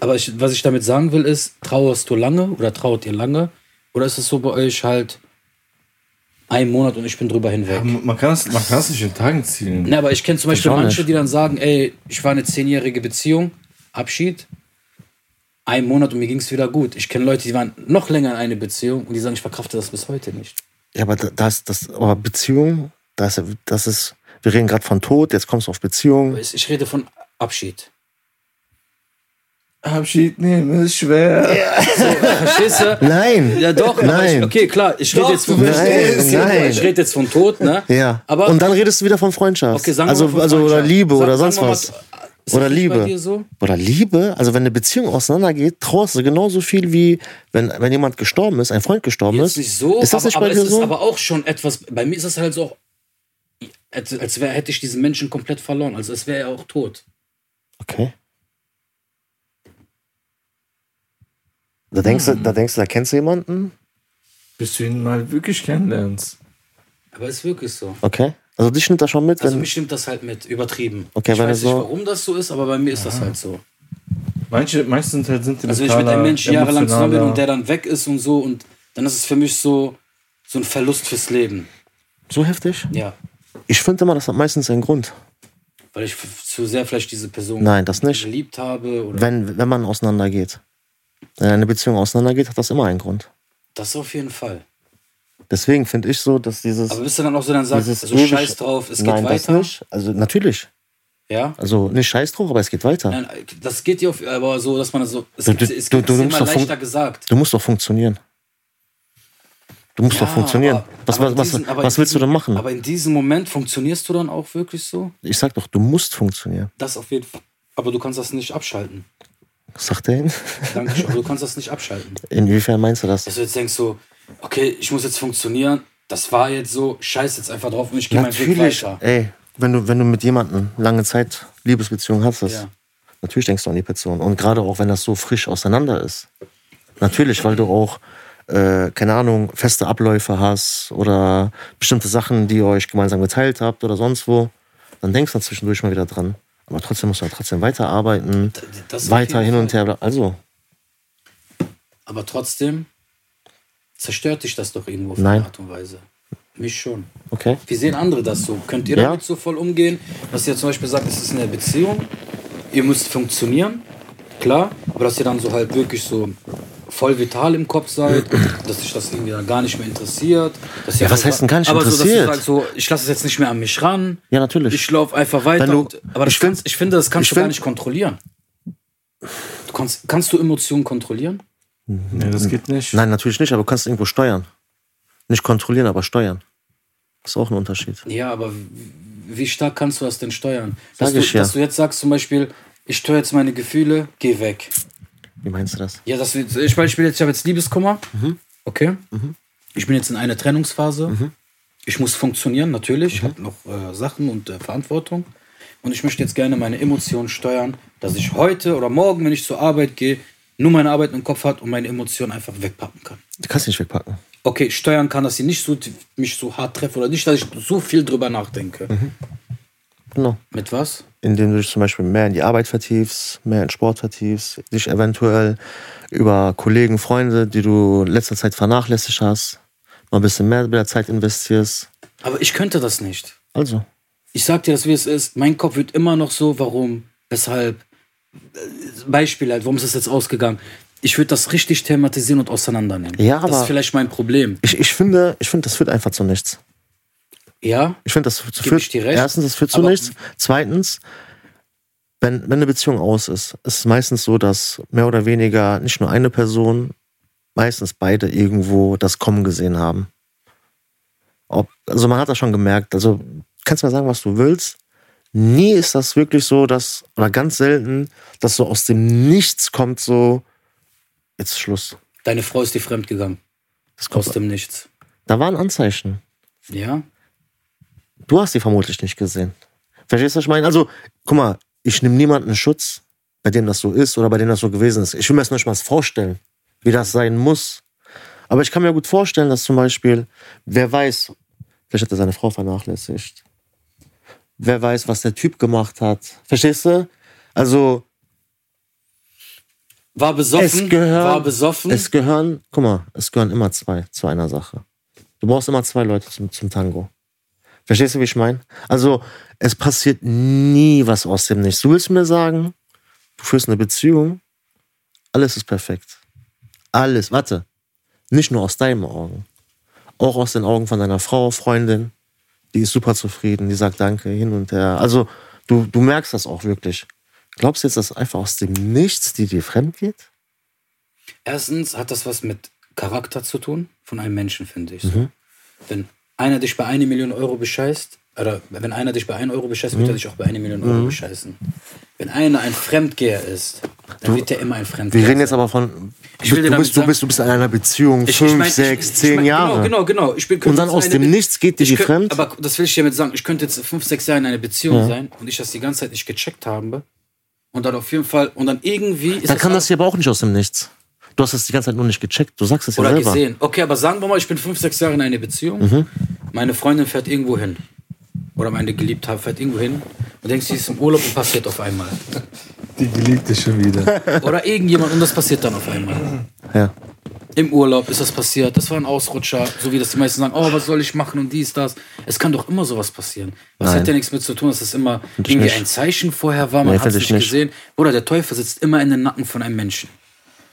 Aber ich, was ich damit sagen will, ist, trauerst du lange oder trauert ihr lange? Oder ist es so bei euch halt ein Monat und ich bin drüber hinweg? Man kann es man kann es nicht in Tagen zielen. Na, aber ich kenne zum Beispiel auch manche, nicht. die dann sagen, ey, ich war eine zehnjährige Beziehung, Abschied, ein Monat und mir ging es wieder gut. Ich kenne Leute, die waren noch länger in einer Beziehung und die sagen, ich verkrafte das bis heute nicht. Ja, aber da- das, das, aber Beziehung, das, ist- das ist, wir reden gerade von Tod, jetzt kommst du auf Beziehung. Ich rede von Abschied. Abschied nehmen ist schwer. Verstehst du? Nein. Ja, doch, aber Nein. ich, okay, klar, ich rede jetzt von verstehst. Nein. Ich rede jetzt von Tod, ne? Ja. Aber und dann redest du wieder von Freundschaft. okay, sagen wir also, mal von also oder. Liebe Sag- oder sonst wir mal, was. ist das Oder nicht Bei Liebe. dir so? Oder Liebe, also wenn eine Beziehung auseinandergeht, trauerst du genauso viel wie wenn, wenn jemand gestorben ist, ein Freund gestorben Jetzt ist. nicht so, ist das aber, nicht aber bei es dir ist so? aber auch schon etwas. Bei mir ist es halt so, als, als wäre hätte ich diesen Menschen komplett verloren. Also es wäre er auch tot. Okay. Da denkst, Hm. du, da denkst du, da kennst du jemanden? Bis du ihn mal wirklich kennenlernst. Aber es ist wirklich so. Okay. Also dich nimmt das schon mit, Also wenn. mich stimmt das halt mit, übertrieben. Okay, ich weiß nicht, so- warum das so ist, aber bei mir ist das halt so. Manche, manche sind halt Also wenn ich mit einem Menschen jahrelang zusammen bin und der dann weg ist und so, und dann ist es für mich so, so ein Verlust fürs Leben. so heftig? Ja. Ich finde immer, das hat meistens einen Grund. Weil ich zu sehr vielleicht diese Person Nein, das nicht. geliebt habe. Oder Wenn, wenn man auseinandergeht. Wenn eine Beziehung auseinandergeht, hat das immer einen Grund. das auf jeden Fall. Deswegen finde ich so, dass dieses. Aber bist du dann auch so, dann sagst, also ewig- scheiß drauf, es geht Nein, das weiter? nicht. Also natürlich. Ja? Also nicht scheiß drauf, aber es geht weiter. Nein, das geht dir auf, aber so, dass man so, es Du- gibt, du- es du- gibt du musst immer leichter gesagt. Du musst doch funktionieren. Du musst Ja, doch funktionieren. aber- was aber was, diesem- was, was willst du diesem- denn machen? Aber in diesem Moment funktionierst du dann auch wirklich so? ich sag doch, du musst funktionieren. Das auf jeden Fall. Aber du kannst das nicht abschalten. Was sagt er ihn? Dankeschön. aber du kannst das nicht abschalten. Inwiefern meinst du das? Dass du jetzt denkst so, okay, ich muss jetzt funktionieren, das war jetzt so, scheiß jetzt einfach drauf und ich gehe meinen Weg weiter. ey, wenn du, wenn du mit jemandem lange Zeit Liebesbeziehung hattest, Ja. natürlich denkst du an die Person. Und gerade auch, wenn das so frisch auseinander ist. Natürlich, weil du auch, äh, keine Ahnung, feste Abläufe hast oder bestimmte Sachen, die ihr euch gemeinsam geteilt habt oder sonst wo, dann denkst du zwischendurch mal wieder dran. Aber trotzdem du ja trotzdem weiterarbeiten, Das weiter hin und her. Also, Aber trotzdem zerstört dich das doch irgendwo auf Nein. eine Art und Weise. Mich schon. okay. Wie sehen andere das so? Könnt ihr Ja. damit so voll umgehen, dass ihr zum Beispiel sagt, es ist eine Beziehung, ihr müsst funktionieren, klar, aber dass ihr dann so halt wirklich so voll vital im Kopf seid, dass sich das irgendwie dann gar nicht mehr interessiert. Ja, was einfach- heißt denn gar nicht aber So, interessiert? dass ihr sagt, so, ich lasse es jetzt nicht mehr an mich ran, Ja, natürlich. ich laufe einfach weiter. Du- und, aber das ich kannst, ich finde, das kannst ich du gar nicht kontrollieren. Du kannst, kannst du Emotionen kontrollieren? Nee, das geht nicht. Nein, natürlich nicht, aber du kannst irgendwo steuern. Nicht kontrollieren, aber steuern. ist auch ein Unterschied. Ja, aber wie stark kannst du das denn steuern? Sag Dass, du, ich ja. dass du jetzt sagst zum Beispiel, ich steuere jetzt meine Gefühle, geh weg. Wie meinst du das? Ja, das, ich jetzt, ich habe jetzt Liebeskummer. Mhm. Okay. Ich bin jetzt in einer Trennungsphase. Ich muss funktionieren, natürlich. Ich Mhm. habe noch äh, Sachen und äh, Verantwortung. Und ich möchte jetzt gerne meine Emotionen steuern, dass ich heute oder morgen, wenn ich zur Arbeit gehe, nur meine Arbeit im Kopf hat und meine Emotionen einfach wegpacken kann. Du kannst nicht wegpacken. Okay, steuern kann, dass sie nicht so, mich so hart treffen oder nicht, dass ich so viel drüber nachdenke. Genau. Mit was? Indem du dich zum Beispiel mehr in die Arbeit vertiefst, mehr in Sport vertiefst, dich eventuell über Kollegen, Freunde, die du in letzter Zeit vernachlässigt hast, mal ein bisschen mehr der Zeit investierst. Aber ich könnte das nicht. Also, Ich sag dir das, wie es ist. Mein Kopf wird immer noch so, warum, weshalb. Äh, Beispiel halt, warum ist das jetzt ausgegangen? Ich würde das richtig thematisieren und auseinandernehmen. Ja, das aber- ist vielleicht mein Problem. ich, ich finde, ich finde, das führt einfach zu nichts. Ja, Ich finde, das führt, erstens, das führt zu Aber- nichts. Zweitens, wenn, wenn eine Beziehung aus ist, ist es meistens so, dass mehr oder weniger nicht nur eine Person, meistens beide irgendwo das Kommen gesehen haben. Ob, also man hat das schon gemerkt. Also kannst mir sagen, was du willst. Nie ist das wirklich so, dass, oder ganz selten, dass so aus dem Nichts kommt so, jetzt ist Schluss. deine Frau ist dir fremd gegangen. Das kommt, Aus dem Nichts. da waren Anzeichen. Ja? Du hast sie vermutlich nicht gesehen. Verstehst du, was ich meine? Also, guck mal, ich nehme niemanden Schutz, bei dem das so ist oder bei dem das so gewesen ist. Ich will mir das nicht mal vorstellen, wie das sein muss. Aber ich kann mir gut vorstellen, dass zum Beispiel, wer weiß, vielleicht hat er seine Frau vernachlässigt. Wer weiß, was der Typ gemacht hat. Verstehst du? Also, War besoffen. es gehören, war besoffen. es gehören, guck mal, es gehören immer zwei zu einer Sache. Du brauchst immer zwei Leute zum, zum Tango. Verstehst du, wie ich meine? Also, es passiert nie was aus dem Nichts. Du willst mir sagen, du führst eine Beziehung, alles ist perfekt. Alles, warte. Nicht nur aus deinen Augen. Auch aus den Augen von deiner Frau, Freundin. Die ist super zufrieden, die sagt Danke hin und her. Also, du, du merkst das auch wirklich. Glaubst du jetzt, dass einfach aus dem Nichts die dir fremd geht? Erstens hat das was mit Charakter zu tun von einem Menschen, finde ich. So. Mhm. Wenn einer dich bei einer Million Euro bescheißt, oder wenn einer dich bei 1 Euro bescheißt, Mhm. wird er dich auch bei einer Million Euro bescheißen. Wenn einer ein Fremdgeher ist, dann wird er immer ein Fremdgeher Wir reden jetzt aber von. Ich will du, bist, du, sagen- bist, du bist in einer Beziehung Ich- fünf, ich mein, ich- sechs, ich zehn mein, Jahre. Genau, genau, genau. Ich bin, Und dann aus eine dem Be- Nichts geht dir die fremd? Aber das will ich dir damit sagen. Ich könnte jetzt fünf, sechs Jahre in einer Beziehung sein und ich das die ganze Zeit nicht gecheckt habe. Und dann auf jeden Fall, und dann irgendwie ist Dann kann auch- das hier aber auch nicht aus dem Nichts. Du hast es die ganze Zeit nur nicht gecheckt. Du sagst es ja Oder selber. gesehen. Okay, aber sagen wir mal, ich bin fünf, sechs Jahre in einer Beziehung. Mhm. Meine Freundin fährt irgendwo hin. Oder meine Geliebte fährt irgendwo hin. Und denkst, sie ist im Urlaub und passiert auf einmal. Die Geliebte schon wieder. Oder irgendjemand und das passiert dann auf einmal. Ja. Im Urlaub ist das passiert. Das war ein Ausrutscher. So wie das die meisten sagen, oh, was soll ich machen und dies, das. Es kann doch immer sowas passieren. Was Nein. hat ja nichts mit zu tun, dass es immer irgendwie nicht. ein Zeichen vorher war. Man Nee, hat es nicht nicht. gesehen. Oder der Teufel sitzt immer in den Nacken von einem Menschen.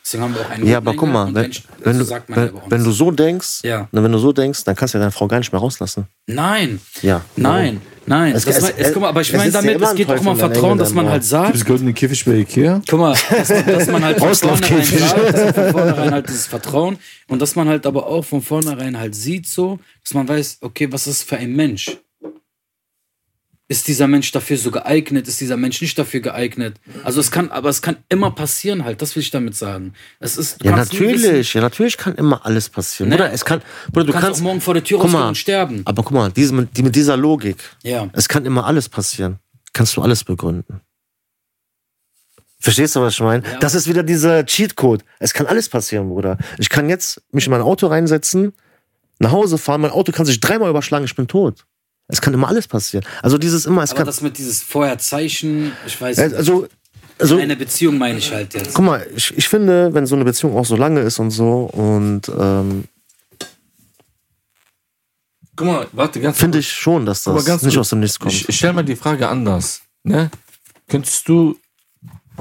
Deswegen haben wir auch einen Ja, aber guck mal, und wenn, Menschen- wenn, du, wenn, wenn du so denkst, Ja. na, wenn du so denkst, dann kannst du ja deine Frau gar nicht mehr rauslassen. Nein. Ja. Nein, nein. Es- das es- es, guck mal, aber ich meine damit, es geht auch um Vertrauen, dass man halt sagt, Das goldene Käfig bei Ikea. guck mal, dass, man- dass man halt von vornherein sagt, von vornherein halt dieses Vertrauen und dass man halt aber auch von vornherein halt sieht so, dass man weiß, okay, was ist für ein Mensch? Ist dieser Mensch dafür so geeignet? Ist dieser Mensch nicht dafür geeignet? Also es kann, aber es kann immer passieren halt, das will ich damit sagen. Es ist, Ja, natürlich. Ja, natürlich kann immer alles passieren. Nee. Bruder, es kann, Bruder, du Du kannst, kannst, auch morgen vor der Tür rausgehen und sterben. aber guck mal, diese, mit, die, mit dieser Logik, Ja. es kann immer alles passieren. Kannst du alles begründen. Verstehst du, was ich meine? Ja. Das ist wieder dieser Cheatcode. Es kann alles passieren, Bruder. Ich kann jetzt mich in mein Auto reinsetzen, nach Hause fahren, mein Auto kann sich dreimal überschlagen, ich bin tot. Es kann immer alles passieren. Also dieses immer, es Aber kann. das mit dieses Vorherzeichen, ich weiß Äh, nicht. Also, also Eine Beziehung meine ich halt jetzt. guck mal, ich, ich finde, wenn so eine Beziehung auch so lange ist und so und ähm, Guck mal, warte, ganz finde ich schon, dass das ganz nicht kurz, aus dem Nichts kommt. Ich, ich stelle mal die Frage anders. Ne? Könntest du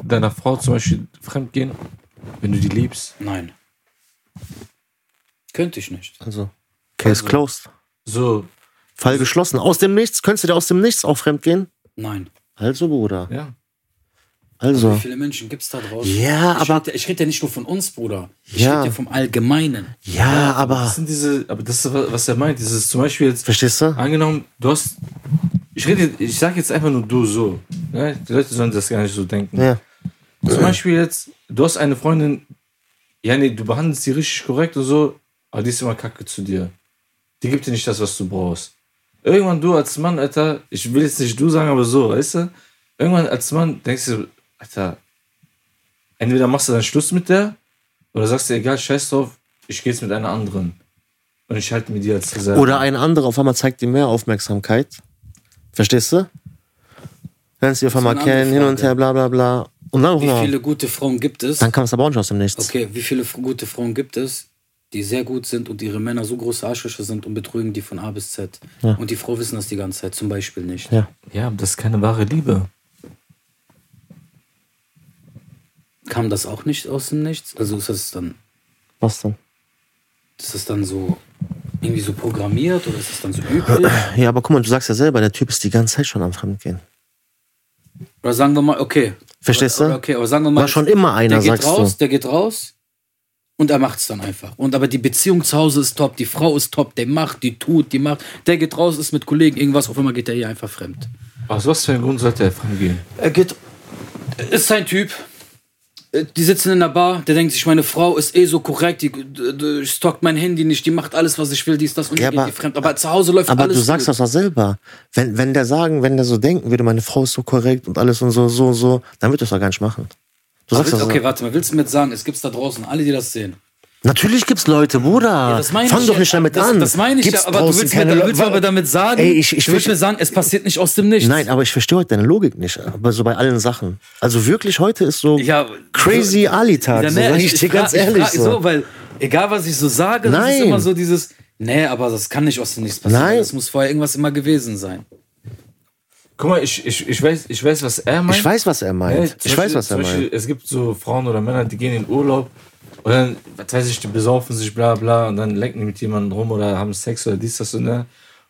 deiner Frau zum Beispiel fremdgehen, wenn du die liebst? Nein. Könnte ich nicht. also, Case Also- closed. So, Fall geschlossen. Aus dem Nichts, könntest du dir aus dem Nichts auch fremd gehen? Nein. Also, Bruder. ja. Also, Wie viele Menschen gibt es da draußen? Ja, ich aber- Rede, ich rede ja nicht nur von uns, Bruder. Ich Ja. rede ja vom Allgemeinen. ja, aber, Das sind diese, aber das ist, was er meint. Dieses zum Beispiel jetzt, verstehst du? angenommen, du hast, ich rede, ich sag jetzt einfach nur du so. Ne? Die Leute sollen das gar nicht so denken. Ja. Zum Beispiel jetzt, du hast eine Freundin, ja, nee, du behandelst sie richtig korrekt und so, aber die ist immer kacke zu dir. Die gibt dir nicht das, was du brauchst. Irgendwann du als Mann, Alter, ich will jetzt nicht du sagen, aber so, weißt du? Irgendwann als Mann denkst du, Alter, entweder machst du dann Schluss mit der oder sagst du, egal, scheiß drauf, ich geh jetzt mit einer anderen. Und ich halte mir die als Reserve. Oder ein anderer auf einmal zeigt dir mehr Aufmerksamkeit. Verstehst du? Lernst sie auf einmal kennen, hin und her, bla bla bla. Und dann, Wie viele gute Frauen gibt es? dann kam es aber auch nicht aus dem Nichts. Okay, wie viele gute Frauen gibt es, die sehr gut sind und ihre Männer so große Arschlöcher sind und betrügen die von A bis Z? Und die Frau wissen das die ganze Zeit, zum Beispiel nicht. Ja. ja, aber das ist keine wahre Liebe. Kam das auch nicht aus dem Nichts? Also ist das dann, Was denn? ist das dann so irgendwie so programmiert oder ist das dann so üblich? Ja, aber guck mal, du sagst ja selber, der Typ ist die ganze Zeit schon am Fremdgehen. Oder sagen wir mal, okay. Verstehst du? Okay, aber sagen wir mal. War schon immer einer, der geht sagst raus, du. Der geht raus und er macht's dann einfach. Und aber die Beziehung zu Hause ist top, die Frau ist top, der macht, die tut, die macht. Der geht raus, ist mit Kollegen irgendwas, auf einmal geht er hier einfach fremd. Aus was für einem Grund sollte er fremdgehen? Er geht, ist sein Typ. Äh, Die sitzen in der Bar, der denkt sich, meine Frau ist eh so korrekt, die, die, die stockt mein Handy nicht, die macht alles, was ich will, dies, das und Ja, die geht aber- die fremd. Aber zu Hause läuft Aber alles du sagst gut. das doch selber. Wenn, wenn der sagen, wenn der so denken würde, meine Frau ist so korrekt und alles und so, so, so, dann wird das doch gar nicht machen. Du sagst Willst- das Okay, so. warte mal, willst du mir jetzt sagen, es gibt's da draußen, alle, die das sehen? Natürlich gibt's Leute, Bruder. Meine Fang ich doch ja. nicht damit das, an. Das meine ich Gibt's ja, aber du willst, mir, willst aber damit sagen, Ey, ich- ich du willst will- mir sagen, es passiert nicht aus dem Nichts. Nein, aber ich verstehe heute deine Logik nicht. Aber so bei allen Sachen. Also wirklich, heute ist so Ja, crazy so- Ali-Tag. Ja, so, nee, sag ich, dir ganz ehrlich. frag so. weil egal was ich so sage, das ist Nein. immer so dieses, nee, aber das kann nicht aus dem Nichts passieren. Nein. Das muss vorher irgendwas immer gewesen sein. Guck mal, ich, ich, ich, weiß, ich weiß, was er meint. Ich weiß, was er Ja, meint. zum ich weiß, Beispiel- was er Beispiel, meint. Es gibt so Frauen oder Männer, die gehen in Urlaub und dann, was weiß ich, die besaufen sich, bla bla, und dann lenken die mit jemandem rum oder haben Sex oder dies, das und das.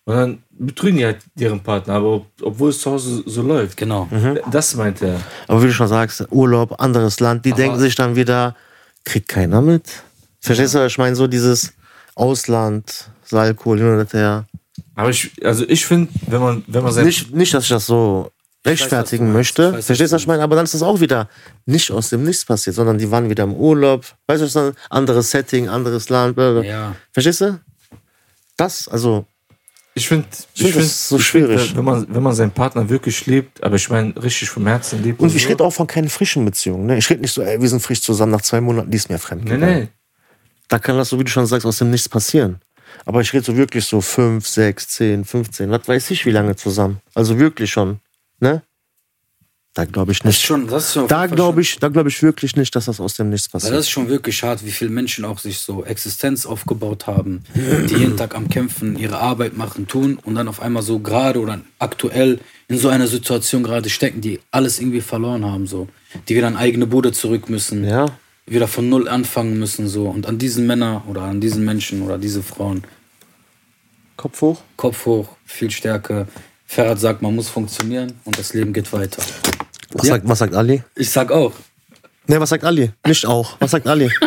Und dann betrügen die halt deren Partner, aber ob, obwohl es zu Hause so läuft. Genau. Mhm. Das meint er. Aber wie du schon sagst, Urlaub, anderes Land, die denken sich dann wieder, kriegt keiner mit. Verstehst du, was ich meine? So dieses Ausland, Alkohol, hin und her. Aber ich, also ich finde, wenn man, wenn man sein, Nicht, nicht, dass ich das so rechtfertigen du meinst. möchte. Weiß, Verstehst du, was ich meine? Aber dann ist das auch wieder nicht aus dem Nichts passiert, sondern die waren wieder im Urlaub. Weißt du, was dann? Anderes Setting, anderes Land. Ja. Verstehst du? Das, also, ich finde, Ich find so ich find, schwierig. wenn man, wenn man seinen Partner wirklich liebt, aber ich meine, richtig vom Herzen liebt. und ich so. rede auch von keinen frischen Beziehungen. Ne? Ich rede nicht so, ey, wir sind frisch zusammen, nach zwei Monaten, die ist mir fremd. Nee, gegangen. nee. Da kann das, so wie du schon sagst, aus dem Nichts passieren. Aber ich rede so wirklich so fünf, sechs, zehn, 15, was weiß ich, wie lange zusammen. Also wirklich schon. Ne? Da glaube ich Das nicht. schon, das schon Da glaube ich, da glaube ich wirklich nicht, dass das aus dem Nichts Weil passiert. das ist schon wirklich hart, wie viele Menschen auch sich so Existenz aufgebaut haben, die jeden Tag am Kämpfen, ihre Arbeit machen, tun und dann auf einmal so gerade oder aktuell in so einer Situation gerade stecken, die alles irgendwie verloren haben, so. Die wieder an eigene Bude zurück müssen, Ja. Wieder von Null anfangen müssen, so. Und an diesen Männer oder an diesen Menschen oder diese Frauen, Kopf hoch. Kopf hoch, viel Stärke. Ferhat sagt, man muss funktionieren und das Leben geht weiter. Was, sagt, was sagt Ali? Ich sag auch. Ne, was sagt Ali? Nicht auch. Was sagt Ali?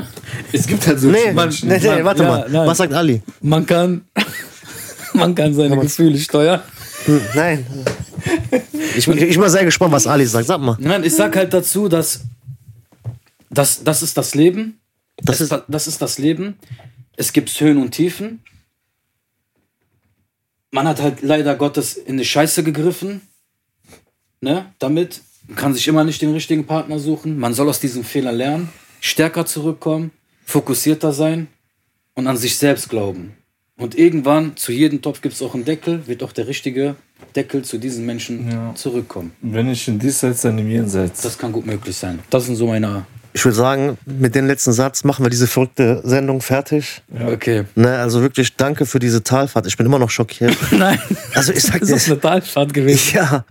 Es gibt halt so Nee, man, nee, nee, man- warte ja, mal. nein. Was sagt Ali? Man kann, man kann seine Gefühle steuern. Hm, nein. Ich, bin- ich bin mal sehr gespannt, was Ali sagt. Sag mal. Nein, ich sag halt dazu, dass das, das ist das Leben. Das Das, ist- das ist das Leben. Es gibt Höhen und Tiefen. Man hat halt leider Gottes in die Scheiße gegriffen. Ne? Damit Man kann sich immer nicht den richtigen Partner suchen. Man soll aus diesem Fehler lernen, stärker zurückkommen, fokussierter sein und an sich selbst glauben. Und irgendwann, zu jedem Topf gibt es auch einen Deckel, wird auch der richtige Deckel zu diesen Menschen Ja. zurückkommen. Wenn nicht in diesseits, dann im Jenseits. Das kann gut möglich sein. Das sind so meine. Ich würde sagen, mit dem letzten Satz machen wir diese verrückte Sendung fertig. Okay. Ne, also wirklich danke für diese Talfahrt. Ich bin immer noch schockiert. Nein. Also ich sag Das dir, ist eine Talfahrt gewesen. ja.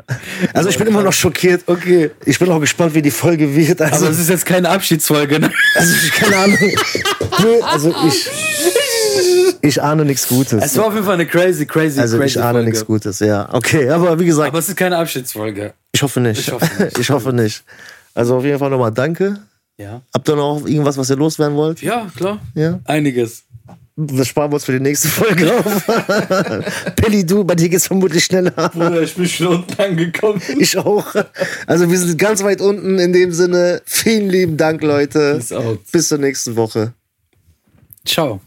Also ich bin immer noch schockiert. Okay. Ich bin auch gespannt, wie die Folge wird. Also, Aber es ist jetzt keine Abschiedsfolge, ne? also ich, keine Ahnung. Nö, also ich, ich ahne nichts Gutes. Es war auf jeden Fall eine crazy, crazy, Also crazy ich ahne nichts Gutes, ja. Okay, aber wie gesagt, Aber es ist keine Abschiedsfolge. ich hoffe nicht. Ich hoffe nicht. ich hoffe nicht. Also auf jeden Fall nochmal danke. Ja. Habt ihr noch irgendwas, was ihr loswerden wollt? Ja, klar. Ja. Einiges. Das sparen wir uns für die nächste Folge auf. Pelli, du, bei dir geht's vermutlich schneller. Bruder, ich bin schon unten angekommen. Ich auch. Also wir sind ganz weit unten in dem Sinne. Vielen lieben Dank, Leute. Bis zur nächsten Woche. Ciao.